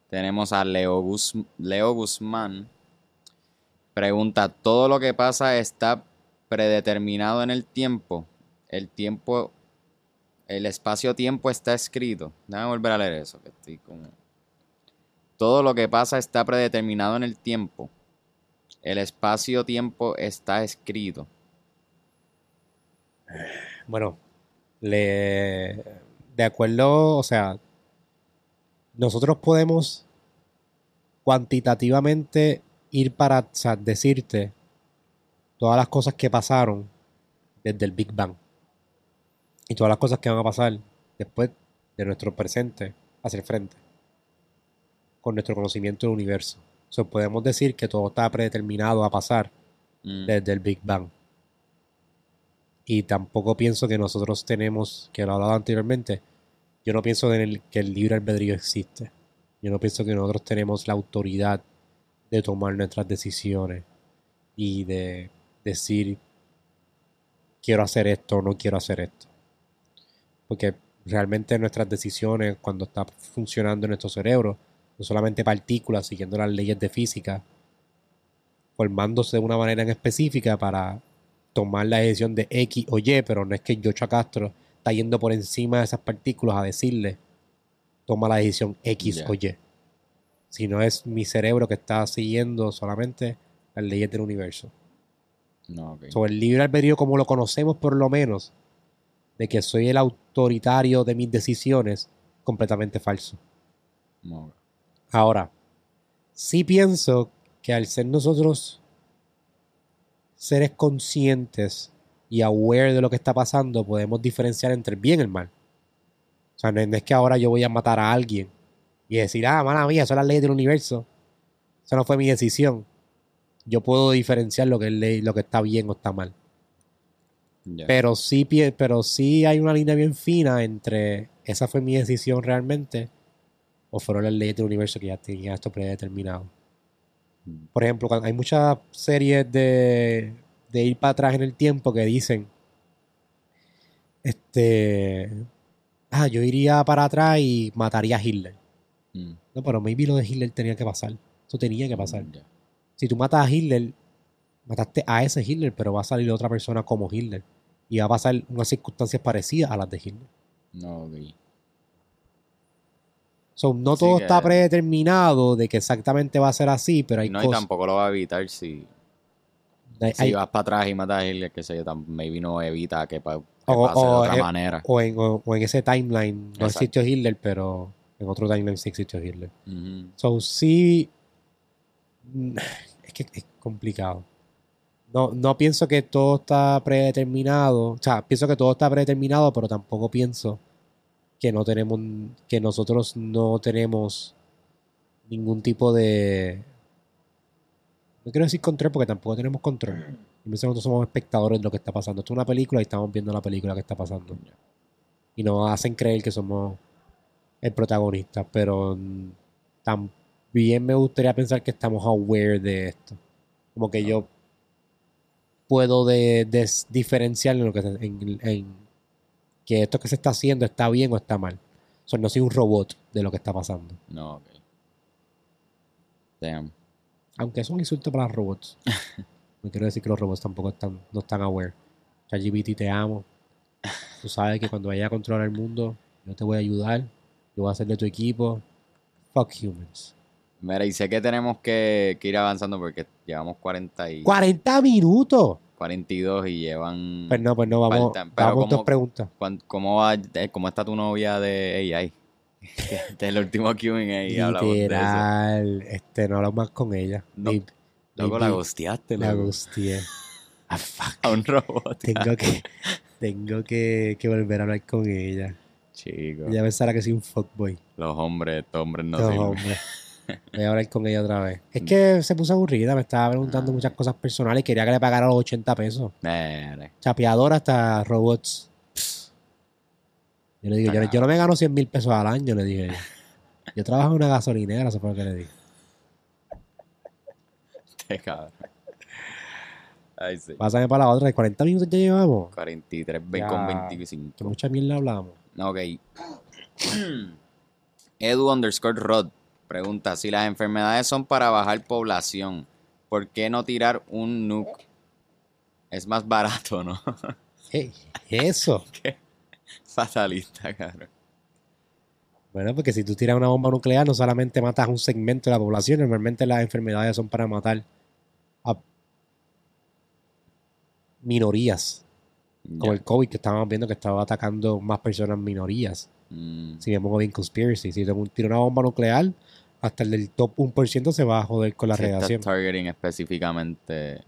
tenemos a Leo, Guz- Leo Guzmán. Pregunta, ¿todo lo que pasa está predeterminado en el tiempo? El tiempo, el espacio-tiempo está escrito. Déjame volver a leer eso. Todo lo que pasa está predeterminado en el tiempo. El espacio-tiempo está escrito. Bueno, le, de acuerdo, o sea, nosotros podemos cuantitativamente ir para, o sea, decirte todas las cosas que pasaron desde el Big Bang y todas las cosas que van a pasar después de nuestro presente hacia el frente con nuestro conocimiento del universo. O sea, podemos decir que todo está predeterminado a pasar Mm, desde el Big Bang. Y tampoco pienso que nosotros tenemos, que lo he hablado anteriormente, yo no pienso en el- que el libre albedrío existe. Yo no pienso que nosotros tenemos la autoridad de tomar nuestras decisiones y de decir quiero hacer esto o no quiero hacer esto. Porque realmente nuestras decisiones, cuando está funcionando en nuestro cerebro, no solamente partículas siguiendo las leyes de física, formándose de una manera en específica para tomar la decisión de X o Y, pero no es que Yocho Castro está yendo por encima de esas partículas a decirle toma la decisión X o Y. Sino es mi cerebro que está siguiendo solamente las leyes del universo. No. Sobre el libre albedrío como lo conocemos por lo menos, de que soy el autoritario de mis decisiones, completamente falso. No. Ahora, sí pienso que al ser nosotros seres conscientes y aware de lo que está pasando, podemos diferenciar entre el bien y el mal. O sea, no es que ahora yo voy a matar a alguien y decir, ah, mala mía, son las leyes del universo. Eso no fue mi decisión. Yo puedo diferenciar lo que, es ley, lo que está bien o está mal. Pero sí, pero sí hay una línea bien fina entre esa fue mi decisión realmente o fueron las leyes del universo que ya tenían esto predeterminado. Mm. Por ejemplo, hay muchas series de, de ir para atrás en el tiempo que dicen, este, ah, yo iría para atrás y mataría a Hitler. Mm. No, pero maybe lo de Hitler tenía que pasar. Eso tenía que pasar. Si tú matas a Hitler, mataste a ese Hitler, pero va a salir otra persona como Hitler. Y va a pasar unas circunstancias parecidas a las de Hitler. No, ok. So, no todo está predeterminado de que exactamente va a ser así, pero hay No, y cosas. tampoco lo va a evitar si, hay- si hay- vas para atrás y matas a Hitler, que sé yo, maybe no evita que, pa- que O- pase de otra manera. o, en, o- o en ese timeline no Exacto. existió Hitler, pero en otro timeline sí existió Hitler. Ujú. So, sí. mm, Es que es complicado. No, no pienso que todo está predeterminado. O sea, pienso que todo está predeterminado, pero tampoco pienso que no tenemos. que nosotros no tenemos ningún tipo de. No quiero decir control porque tampoco tenemos control. Que nosotros somos espectadores de lo que está pasando. Esto es una película y estamos viendo la película que está pasando. Y nos hacen creer que somos el protagonista, pero también me gustaría pensar que estamos aware de esto. Como que yo puedo de, diferenciar en lo que en, que esto que se está haciendo está bien o está mal. O no soy un robot de lo que está pasando. No, ok. Damn. Aunque es un insulto para los robots. No quiero decir que los robots tampoco están, no están aware. ChatGPT te amo. Tú sabes que cuando vaya a controlar el mundo, yo te voy a ayudar. Yo voy a ser de tu equipo. Fuck humans. Mira, y sé que tenemos que, que ir avanzando porque llevamos 40 y 40 minutos. 42 y llevan... Pues no, pues no, vamos, Faltan, vamos dos ¿cómo- preguntas. ¿Cuán- ¿Cómo, va, eh, ¿Cómo está tu novia de AI? Este es el último Q&A y hablamos de eso. Literal. Este, no hablo más con ella. No, Ni- Luego ni- la gosteaste, La loco. gustié. Ah, fuck. A un robot. Tengo que, tengo que, que volver a hablar con ella. Chico, Ella pensará que soy un fuckboy. los hombres, estos hombres no No, sirven. hombre. Voy a hablar con ella otra vez. Es que se puso aburrida, me estaba preguntando Ah. muchas cosas personales y quería que le pagara los 80 pesos. Chapeador hasta robots. Yo le digo, yo, yo no me gano 100 mil pesos al año, le dije yo. Trabajo en una gasolinera, eso fue lo que le dije. este cabrón. Ay, sí. Pásame para la otra, 40 minutos ya llevamos. 43 ve- Ya. con Que 25. mucha mierda hablamos. Ok. Edu underscore Rod pregunta: Si las enfermedades son para bajar población, ¿por qué no tirar un nuke? Es más barato, ¿no? Ey, eso. Fatalista, cabrón. Bueno, porque si tú tiras una bomba nuclear, no solamente matas a un segmento de la población, normalmente las enfermedades son para matar a minorías. Como el COVID, que estábamos viendo que estaba atacando más personas minorías. Mm, Si vemos bien conspiracy, si tira una bomba nuclear, hasta el del top 1% se va a joder con la estás radiación. targeting específicamente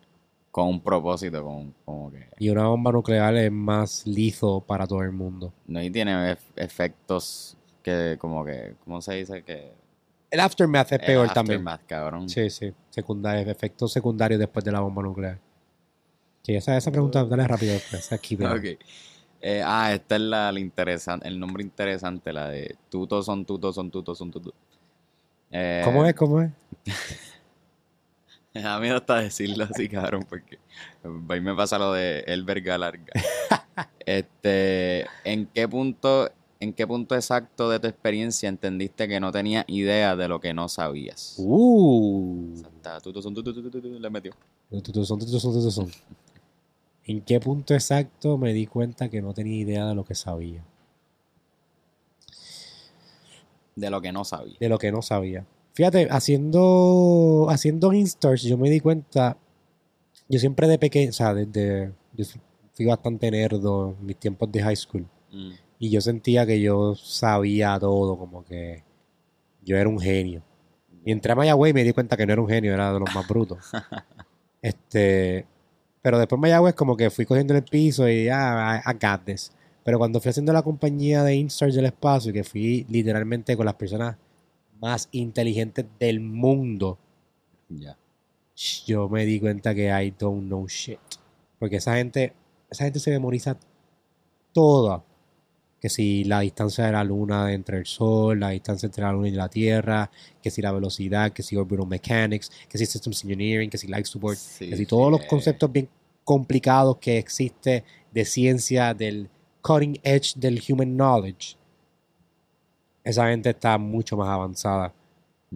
con un propósito, con, como que. Y una bomba nuclear es más lizo para todo el mundo. No, y tiene ef- efectos que, como que, ¿cómo se dice? Que. El aftermath es el peor también. aftermath, cabrón. Sí, sí. Secundarios, efectos secundarios después de la bomba nuclear. Sí, esa, esa pregunta, dale rápido después. Aquí, pero- Ok. Eh, ah, esta es la, la interesante, el nombre interesante, la de tutos son tutos son tutos son tutos. Eh, ¿Cómo es? ¿Cómo es? Me da miedo hasta decirlo así, cabrón, porque ahí me pasa lo de el verga larga. este, ¿en qué punto ¿En qué punto exacto de tu experiencia entendiste que no tenías idea de lo que no sabías? Uh. Le metió. ¿En qué punto exacto me di cuenta que no tenía idea de lo que sabía? De lo que no sabía. De lo que no sabía. Fíjate, haciendo, haciendo Instars, yo me di cuenta, yo siempre de pequeño, o sea, desde, yo fui bastante nerdo en mis tiempos de high school. Mm, Y yo sentía que yo sabía todo, como que yo era un genio. Y entré a Mayagüez y me di cuenta que no era un genio, era de los más brutos. este, pero después Mayagüez como que fui cogiendo el piso y ah, I, I got this. Pero cuando fui haciendo la compañía de Instars del espacio, que fui literalmente con las personas más inteligentes del mundo, Ya. yo me di cuenta que I don't know shit. Porque esa gente, esa gente se memoriza toda. Que si la distancia de la luna entre el sol, la distancia entre la luna y la tierra, que si la velocidad, que si orbital mechanics, que si systems engineering, que si life support, Sí, que si todos los conceptos bien complicados que existe de ciencia, del cutting edge del human knowledge. Esa gente está mucho más avanzada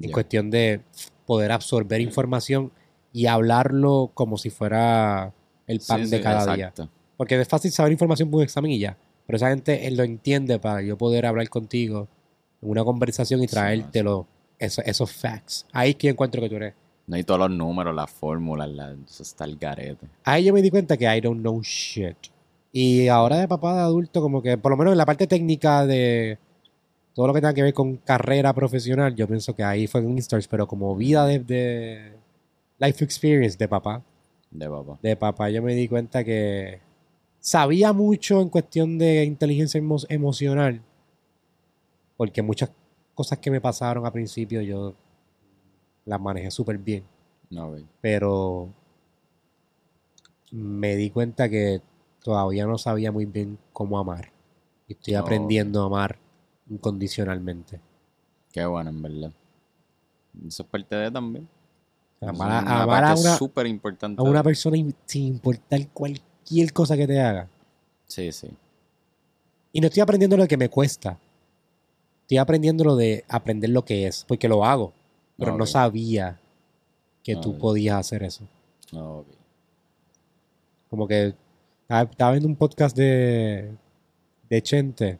en cuestión de poder absorber información y hablarlo como si fuera el pan Sí, de sí, cada día. exacto. Porque es fácil saber información por un examen y ya. Pero esa gente lo entiende para yo poder hablar contigo en una conversación y Sí, traértelo, eso- esos facts. Ahí es que encuentro que tú eres. No hay todos los números, las fórmulas, la, eso está el garete. Ahí yo me di cuenta que I don't know shit. Y ahora de papá de adulto, como que por lo menos en la parte técnica de todo lo que tenga que ver con carrera profesional, yo pienso que ahí fue en Instars, pero como vida de, de life experience de papá, De papá. de papá yo me di cuenta que sabía mucho en cuestión de inteligencia emo- emocional, porque muchas cosas que me pasaron al principio yo las manejé súper bien. No, pero me di cuenta que todavía no sabía muy bien cómo amar. Y estoy aprendiendo a amar incondicionalmente. Qué bueno, en verdad. Eso es parte de también. Amar, a, una amar a parte una, súper importante. a una persona in- sin importar cualquier cosa que te haga. Sí, sí. Y no estoy aprendiendo lo que me cuesta. Estoy aprendiendo lo de aprender lo que es, porque lo hago. Pero no sabía que tú podías hacer eso. Como que estaba, estaba viendo un podcast de, de Chente.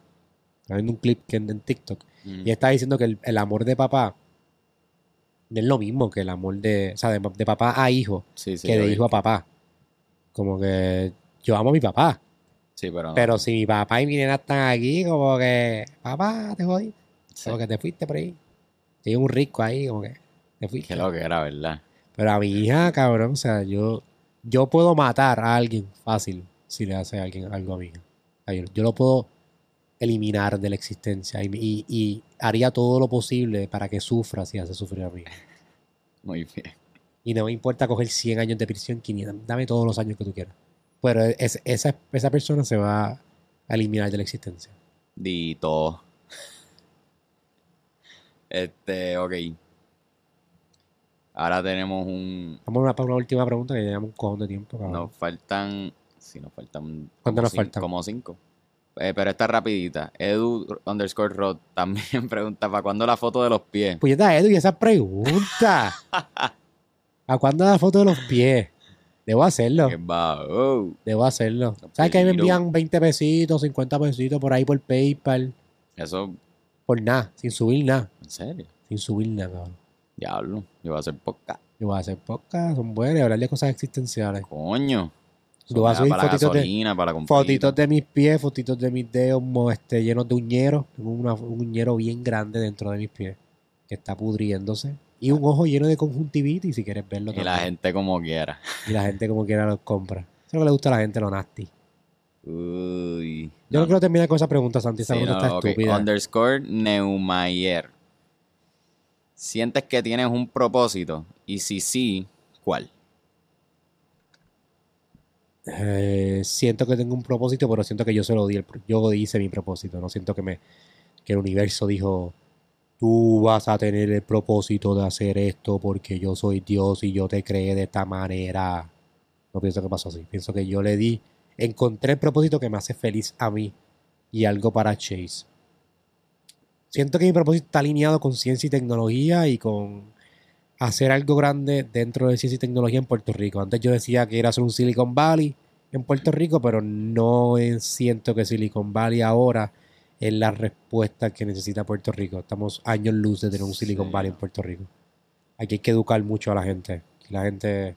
Estaba viendo un clip que en, en TikTok. Mm, Y está diciendo que el, el amor de papá no es lo mismo que el amor de, o sea, de, de papá a hijo, Sí, sí. que de hijo a papá. Como que yo amo a mi papá, Sí, pero. pero si mi papá y mi nena están aquí, como que, papá, te jodí, sí. como que te fuiste por ahí. Tiene un rico ahí, como que te fuiste. Qué lo que era, ¿verdad? Pero a mi hija, cabrón, o sea, yo, yo puedo matar a alguien fácil si le hace a alguien algo a mi hija. O sea, yo, yo lo puedo eliminar de la existencia y, y- y haría todo lo posible para que sufra si hace sufrir a hija. Muy bien. Y no me importa coger 100 años de prisión, 500, dame todos los años que tú quieras. Pero es- esa, esa persona se va a eliminar de la existencia. Dito. Este, ok. Ahora tenemos un. Vamos a una, última pregunta que ya llevamos un cojón de tiempo. cabrón. Nos faltan. Sí, nos faltan. ¿Cuánto nos faltan? Como cinco. Eh, pero esta rapidita. Edu underscore Rod también pregunta: ¿para cuándo la foto de los pies? Pues ya Edu, y esa pregunta. ¿A cuándo la foto de los pies? Debo hacerlo. Debo hacerlo. ¿Sabes que ahí me envían 20 pesitos, 50 pesitos por ahí por PayPal? Eso, Por nada, sin subir nada. en serio. Sin subir nada, cabrón. Diablo. Yo voy a hacer podcast. Yo voy a hacer podcast, son buenas, y hablar de cosas existenciales. Coño. Yo voy a subir para fotitos de- para. Fotitos mis pies, fotitos de mis dedos este, llenos de uñeros. Tengo una- un uñero bien grande dentro de mis pies que está pudriéndose. Y un ojo lleno de conjuntivitis, si quieres verlo. Y la gente como quiera. Y la gente como quiera los compra. Eso es lo que le gusta a la gente, lo nasty. Uy. Yo no, quiero terminar con esa pregunta, Santi. Esa Sí, pregunta no, está ok. estúpida. Underscore Neumayer. ¿Sientes que tienes un propósito? Y si sí, ¿cuál? Eh, siento que tengo un propósito, pero siento que yo se lo di. el yo hice mi propósito. No siento que me que el universo dijo, tú vas a tener el propósito de hacer esto porque yo soy Dios y yo te creé de esta manera. No pienso que pasó así. Pienso que yo le di, encontré el propósito que me hace feliz a mí y algo para Chase. siento que mi propósito está alineado con ciencia y tecnología y con hacer algo grande dentro de ciencia y tecnología en Puerto Rico. Antes yo decía que era hacer un Silicon Valley en Puerto Rico, pero no siento que Silicon Valley ahora es la respuesta que necesita Puerto Rico. Estamos años luz de tener un Silicon Sí, Valley en. Puerto Rico. Aquí hay que educar mucho a la gente. La gente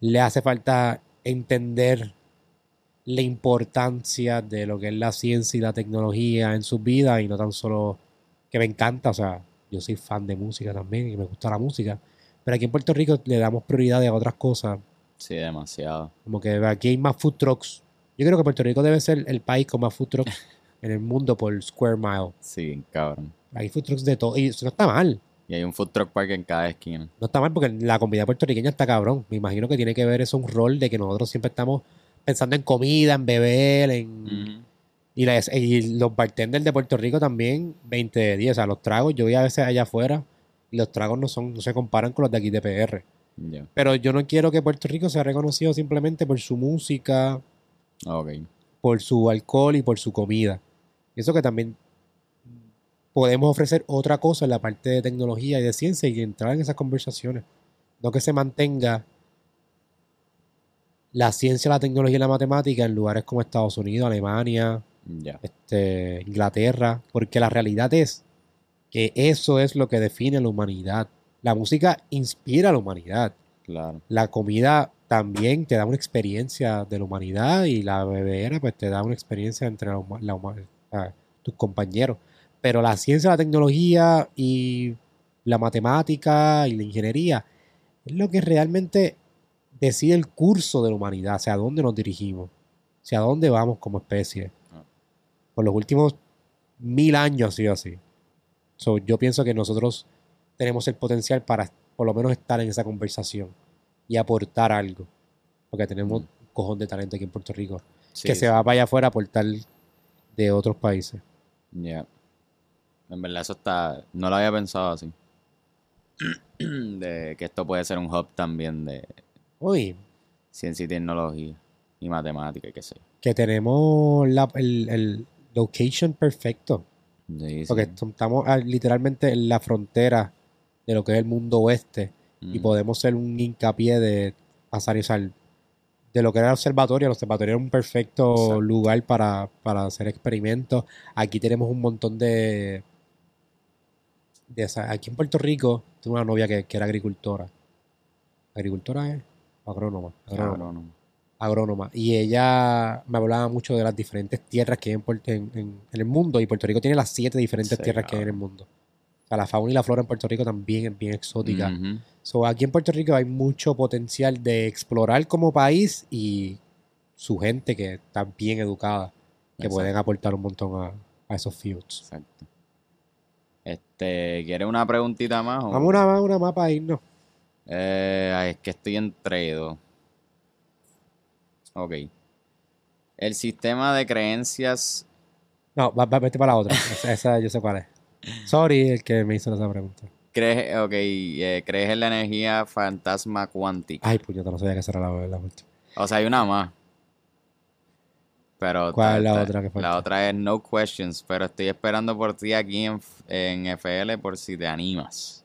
le hace falta entender la importancia de lo que es la ciencia y la tecnología en sus vidas y no tan solo que me encanta, o sea, yo soy fan de música también y me gusta la música, pero aquí en Puerto Rico le damos prioridad a otras cosas, Sí, demasiado. como que aquí hay más food trucks. Yo creo que Puerto Rico debe ser el país con más food trucks en el mundo por square mile. Sí, cabrón. Hay food trucks de todo y eso no está mal. Y hay un food truck park en cada esquina. No está mal porque la comida puertorriqueña está cabrón. Me imagino que tiene que ver eso un rol de que nosotros siempre estamos pensando en comida, en beber, en... Y, y los bartenders de Puerto Rico también, 20 de 10. O sea, los tragos, yo voy a veces allá afuera y los tragos no son, no se comparan con los de aquí de PR. Pero yo no quiero que Puerto Rico sea reconocido simplemente por su música, Ok. por su alcohol y por su comida. Eso que también podemos ofrecer otra cosa en la parte de tecnología y de ciencia y entrar en esas conversaciones. No que se mantenga la ciencia, la tecnología y la matemática en lugares como Estados Unidos, Alemania, Este, Inglaterra, porque la realidad es que eso es lo que define a la humanidad. La música inspira a la humanidad. Claro. La comida también te da una experiencia de la humanidad y la bebera pues te da una experiencia entre la tus compañeros. Pero la ciencia, la tecnología y la matemática y la ingeniería es lo que realmente decide el curso de la humanidad, hacia dónde nos dirigimos, hacia dónde vamos como especie. Por los últimos mil años ha sido así. So, yo pienso que nosotros tenemos el potencial para por lo menos estar en esa conversación y aportar algo. Porque tenemos Mm. un cojón de talento aquí en Puerto Rico. Sí, que sí. se va para allá afuera a aportar de otros países. Ya. En verdad eso está... No lo había pensado así. de que esto puede ser un hub también de Hoy, ciencia y tecnología y matemática y qué sé. que tenemos la- el, el location perfecto. Sí, sí. Porque estamos ah, literalmente en la frontera de lo que es el mundo oeste. y Mm. podemos ser un hincapié de pasar y sal de lo que era el observatorio. El observatorio era un perfecto Exacto. lugar para, para hacer experimentos. Aquí tenemos un montón de, de esa- aquí en Puerto Rico tengo una novia que, que era agricultora. ¿Agricultora es? Agrónoma. Agrónoma. Agrónomo. Agrónoma. Y ella me hablaba mucho de las diferentes tierras que hay en, Puerto- en- en- en el mundo. Y Puerto Rico tiene las siete diferentes Sí, tierras que hay en el mundo. O sea, la fauna y la flora en Puerto Rico también es bien exótica. Ujú. So, aquí en Puerto Rico hay mucho potencial de explorar como país y su gente que está bien educada, que Exacto. pueden aportar un montón a, a esos fields. Exacto. Este, ¿quieres una preguntita más? o- Vamos una más, una más para irnos. Eh, es que estoy entre dos. Ok. El sistema de creencias. No, va, va, vete para la otra. Esa, esa yo sé cuál es. Sorry, el que me hizo esa pregunta. ¿Crees, ok, eh, ¿crees en la energía fantasma cuántica? Ay, puñeta, no sabía que esa era la, la última. O sea, hay una más. Pero ¿Cuál es la otra que falta? La otra es no questions, pero estoy esperando por ti aquí en, en FL por si te animas.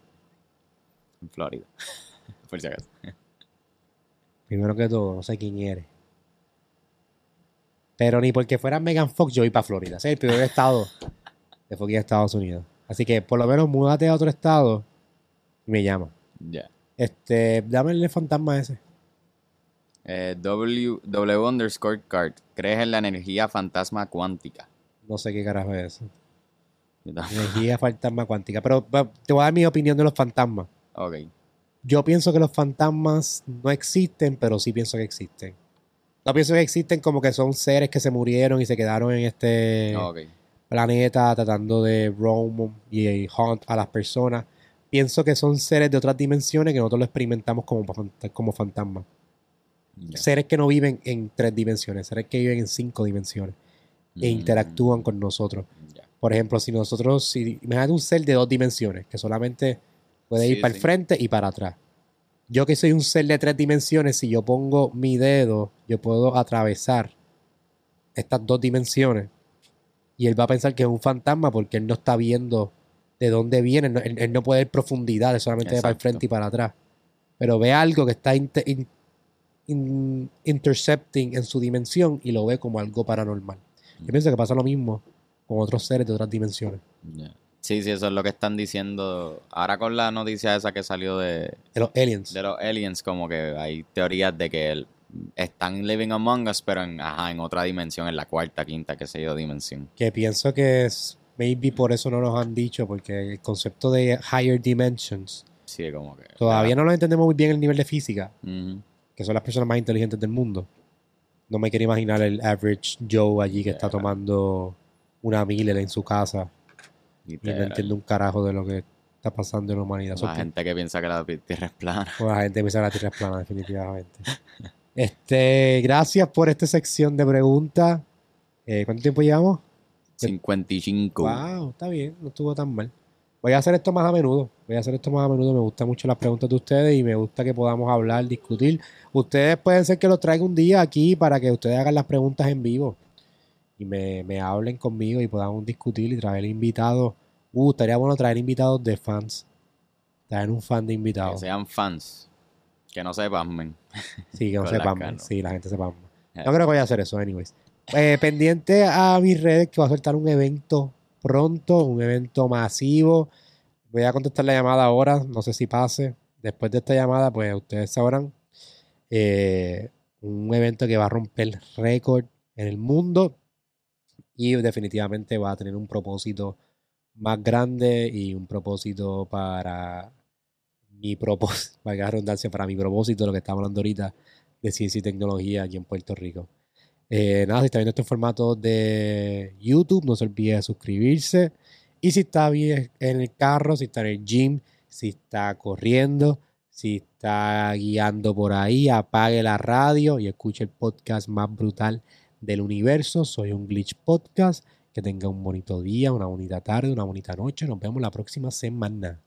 En Florida. por si acaso. Primero que todo, no sé quién eres. Pero ni porque fuera Megan Fox, yo voy para Florida. Es el primer estado de fucking Estados Unidos. Así que por lo menos múdate a otro estado y me llama. Ya. Este, dame el fantasma ese. Eh, w, w underscore card. ¿Crees en la energía fantasma cuántica? No sé qué carajo es eso. Energía fantasma cuántica. Pero va, te voy a dar mi opinión de los fantasmas. Ok. Yo pienso que los fantasmas no existen, pero sí pienso que existen. No pienso que existen como que son seres que se murieron y se quedaron en este Ok. planeta tratando de roam y hunt a las personas. Pienso que son seres de otras dimensiones que nosotros lo experimentamos como, como fantasmas. Seres que no viven en tres dimensiones, seres que viven en cinco dimensiones e Mm, interactúan con nosotros. Por ejemplo, si nosotros, si, imagínate un ser de dos dimensiones que solamente puede Sí, ir para sí. el frente y para atrás. Yo que soy un ser de tres dimensiones, si yo pongo mi dedo, yo puedo atravesar estas dos dimensiones y él va a pensar que es un fantasma porque él no está viendo de dónde viene, él, él no puede ver profundidad, es solamente de para el Exacto. frente y para atrás. Pero ve algo que está inte- in- in- intercepting en su dimensión y lo ve como algo paranormal. Yo pienso que pasa lo mismo con otros seres de otras dimensiones. Sí, sí, eso es lo que están diciendo. Ahora con la noticia esa que salió de, De los aliens. de los aliens, como que hay teorías de que el- están living among us, pero en, ajá, en otra dimensión, en la cuarta, quinta, qué sé yo, dimensión. Que pienso que es, maybe por eso no nos han dicho, porque el concepto de higher dimensions, Sí, como que... todavía no lo entendemos muy bien el nivel de física, Ujú. que son las personas más inteligentes del mundo. No me quiero imaginar el average Joe allí que está Literal. tomando una Miller en su casa y no Literal. entiende un carajo de lo que está pasando en la humanidad. La que- gente que piensa que la tierra es plana. Pues la gente piensa que la Tierra es plana, definitivamente. Este, gracias por esta sección de preguntas. Eh, ¿Cuánto tiempo llevamos? 55. Wow, está bien, no estuvo tan mal. Voy a hacer esto más a menudo. Voy a hacer esto más a menudo. Me gustan mucho las preguntas de ustedes y me gusta que podamos hablar, discutir. Ustedes pueden ser que los traiga un día aquí para que ustedes hagan las preguntas en vivo y me, me hablen conmigo y podamos discutir y traer invitados. Uh, estaría bueno traer invitados de fans. Traer un fan de Que invitados. sean fans. Que no se pasmen. Sí, que no sepan. cara. Sí, la gente sepa. Eh. No creo que voy a hacer eso, anyways. Eh, pendiente a mis redes que va a soltar un evento pronto, un evento masivo. Voy a contestar la llamada ahora, no sé si pase. Después de esta llamada, pues ustedes sabrán. Eh, un evento que va a romper récord en el mundo y definitivamente va a tener un propósito más grande y un propósito para mi propósito, la redundancia, para mi propósito, lo que estamos hablando ahorita de ciencia y tecnología aquí en Puerto Rico. Eh, nada, si está viendo este formato de YouTube, no se olvide de suscribirse. Y si está bien en el carro, si está en el gym, si está corriendo, si está guiando por ahí, apague la radio y escuche el podcast más brutal del universo. Soy un Glitch Podcast. Que tenga un bonito día, una bonita tarde, una bonita noche. Nos vemos la próxima semana.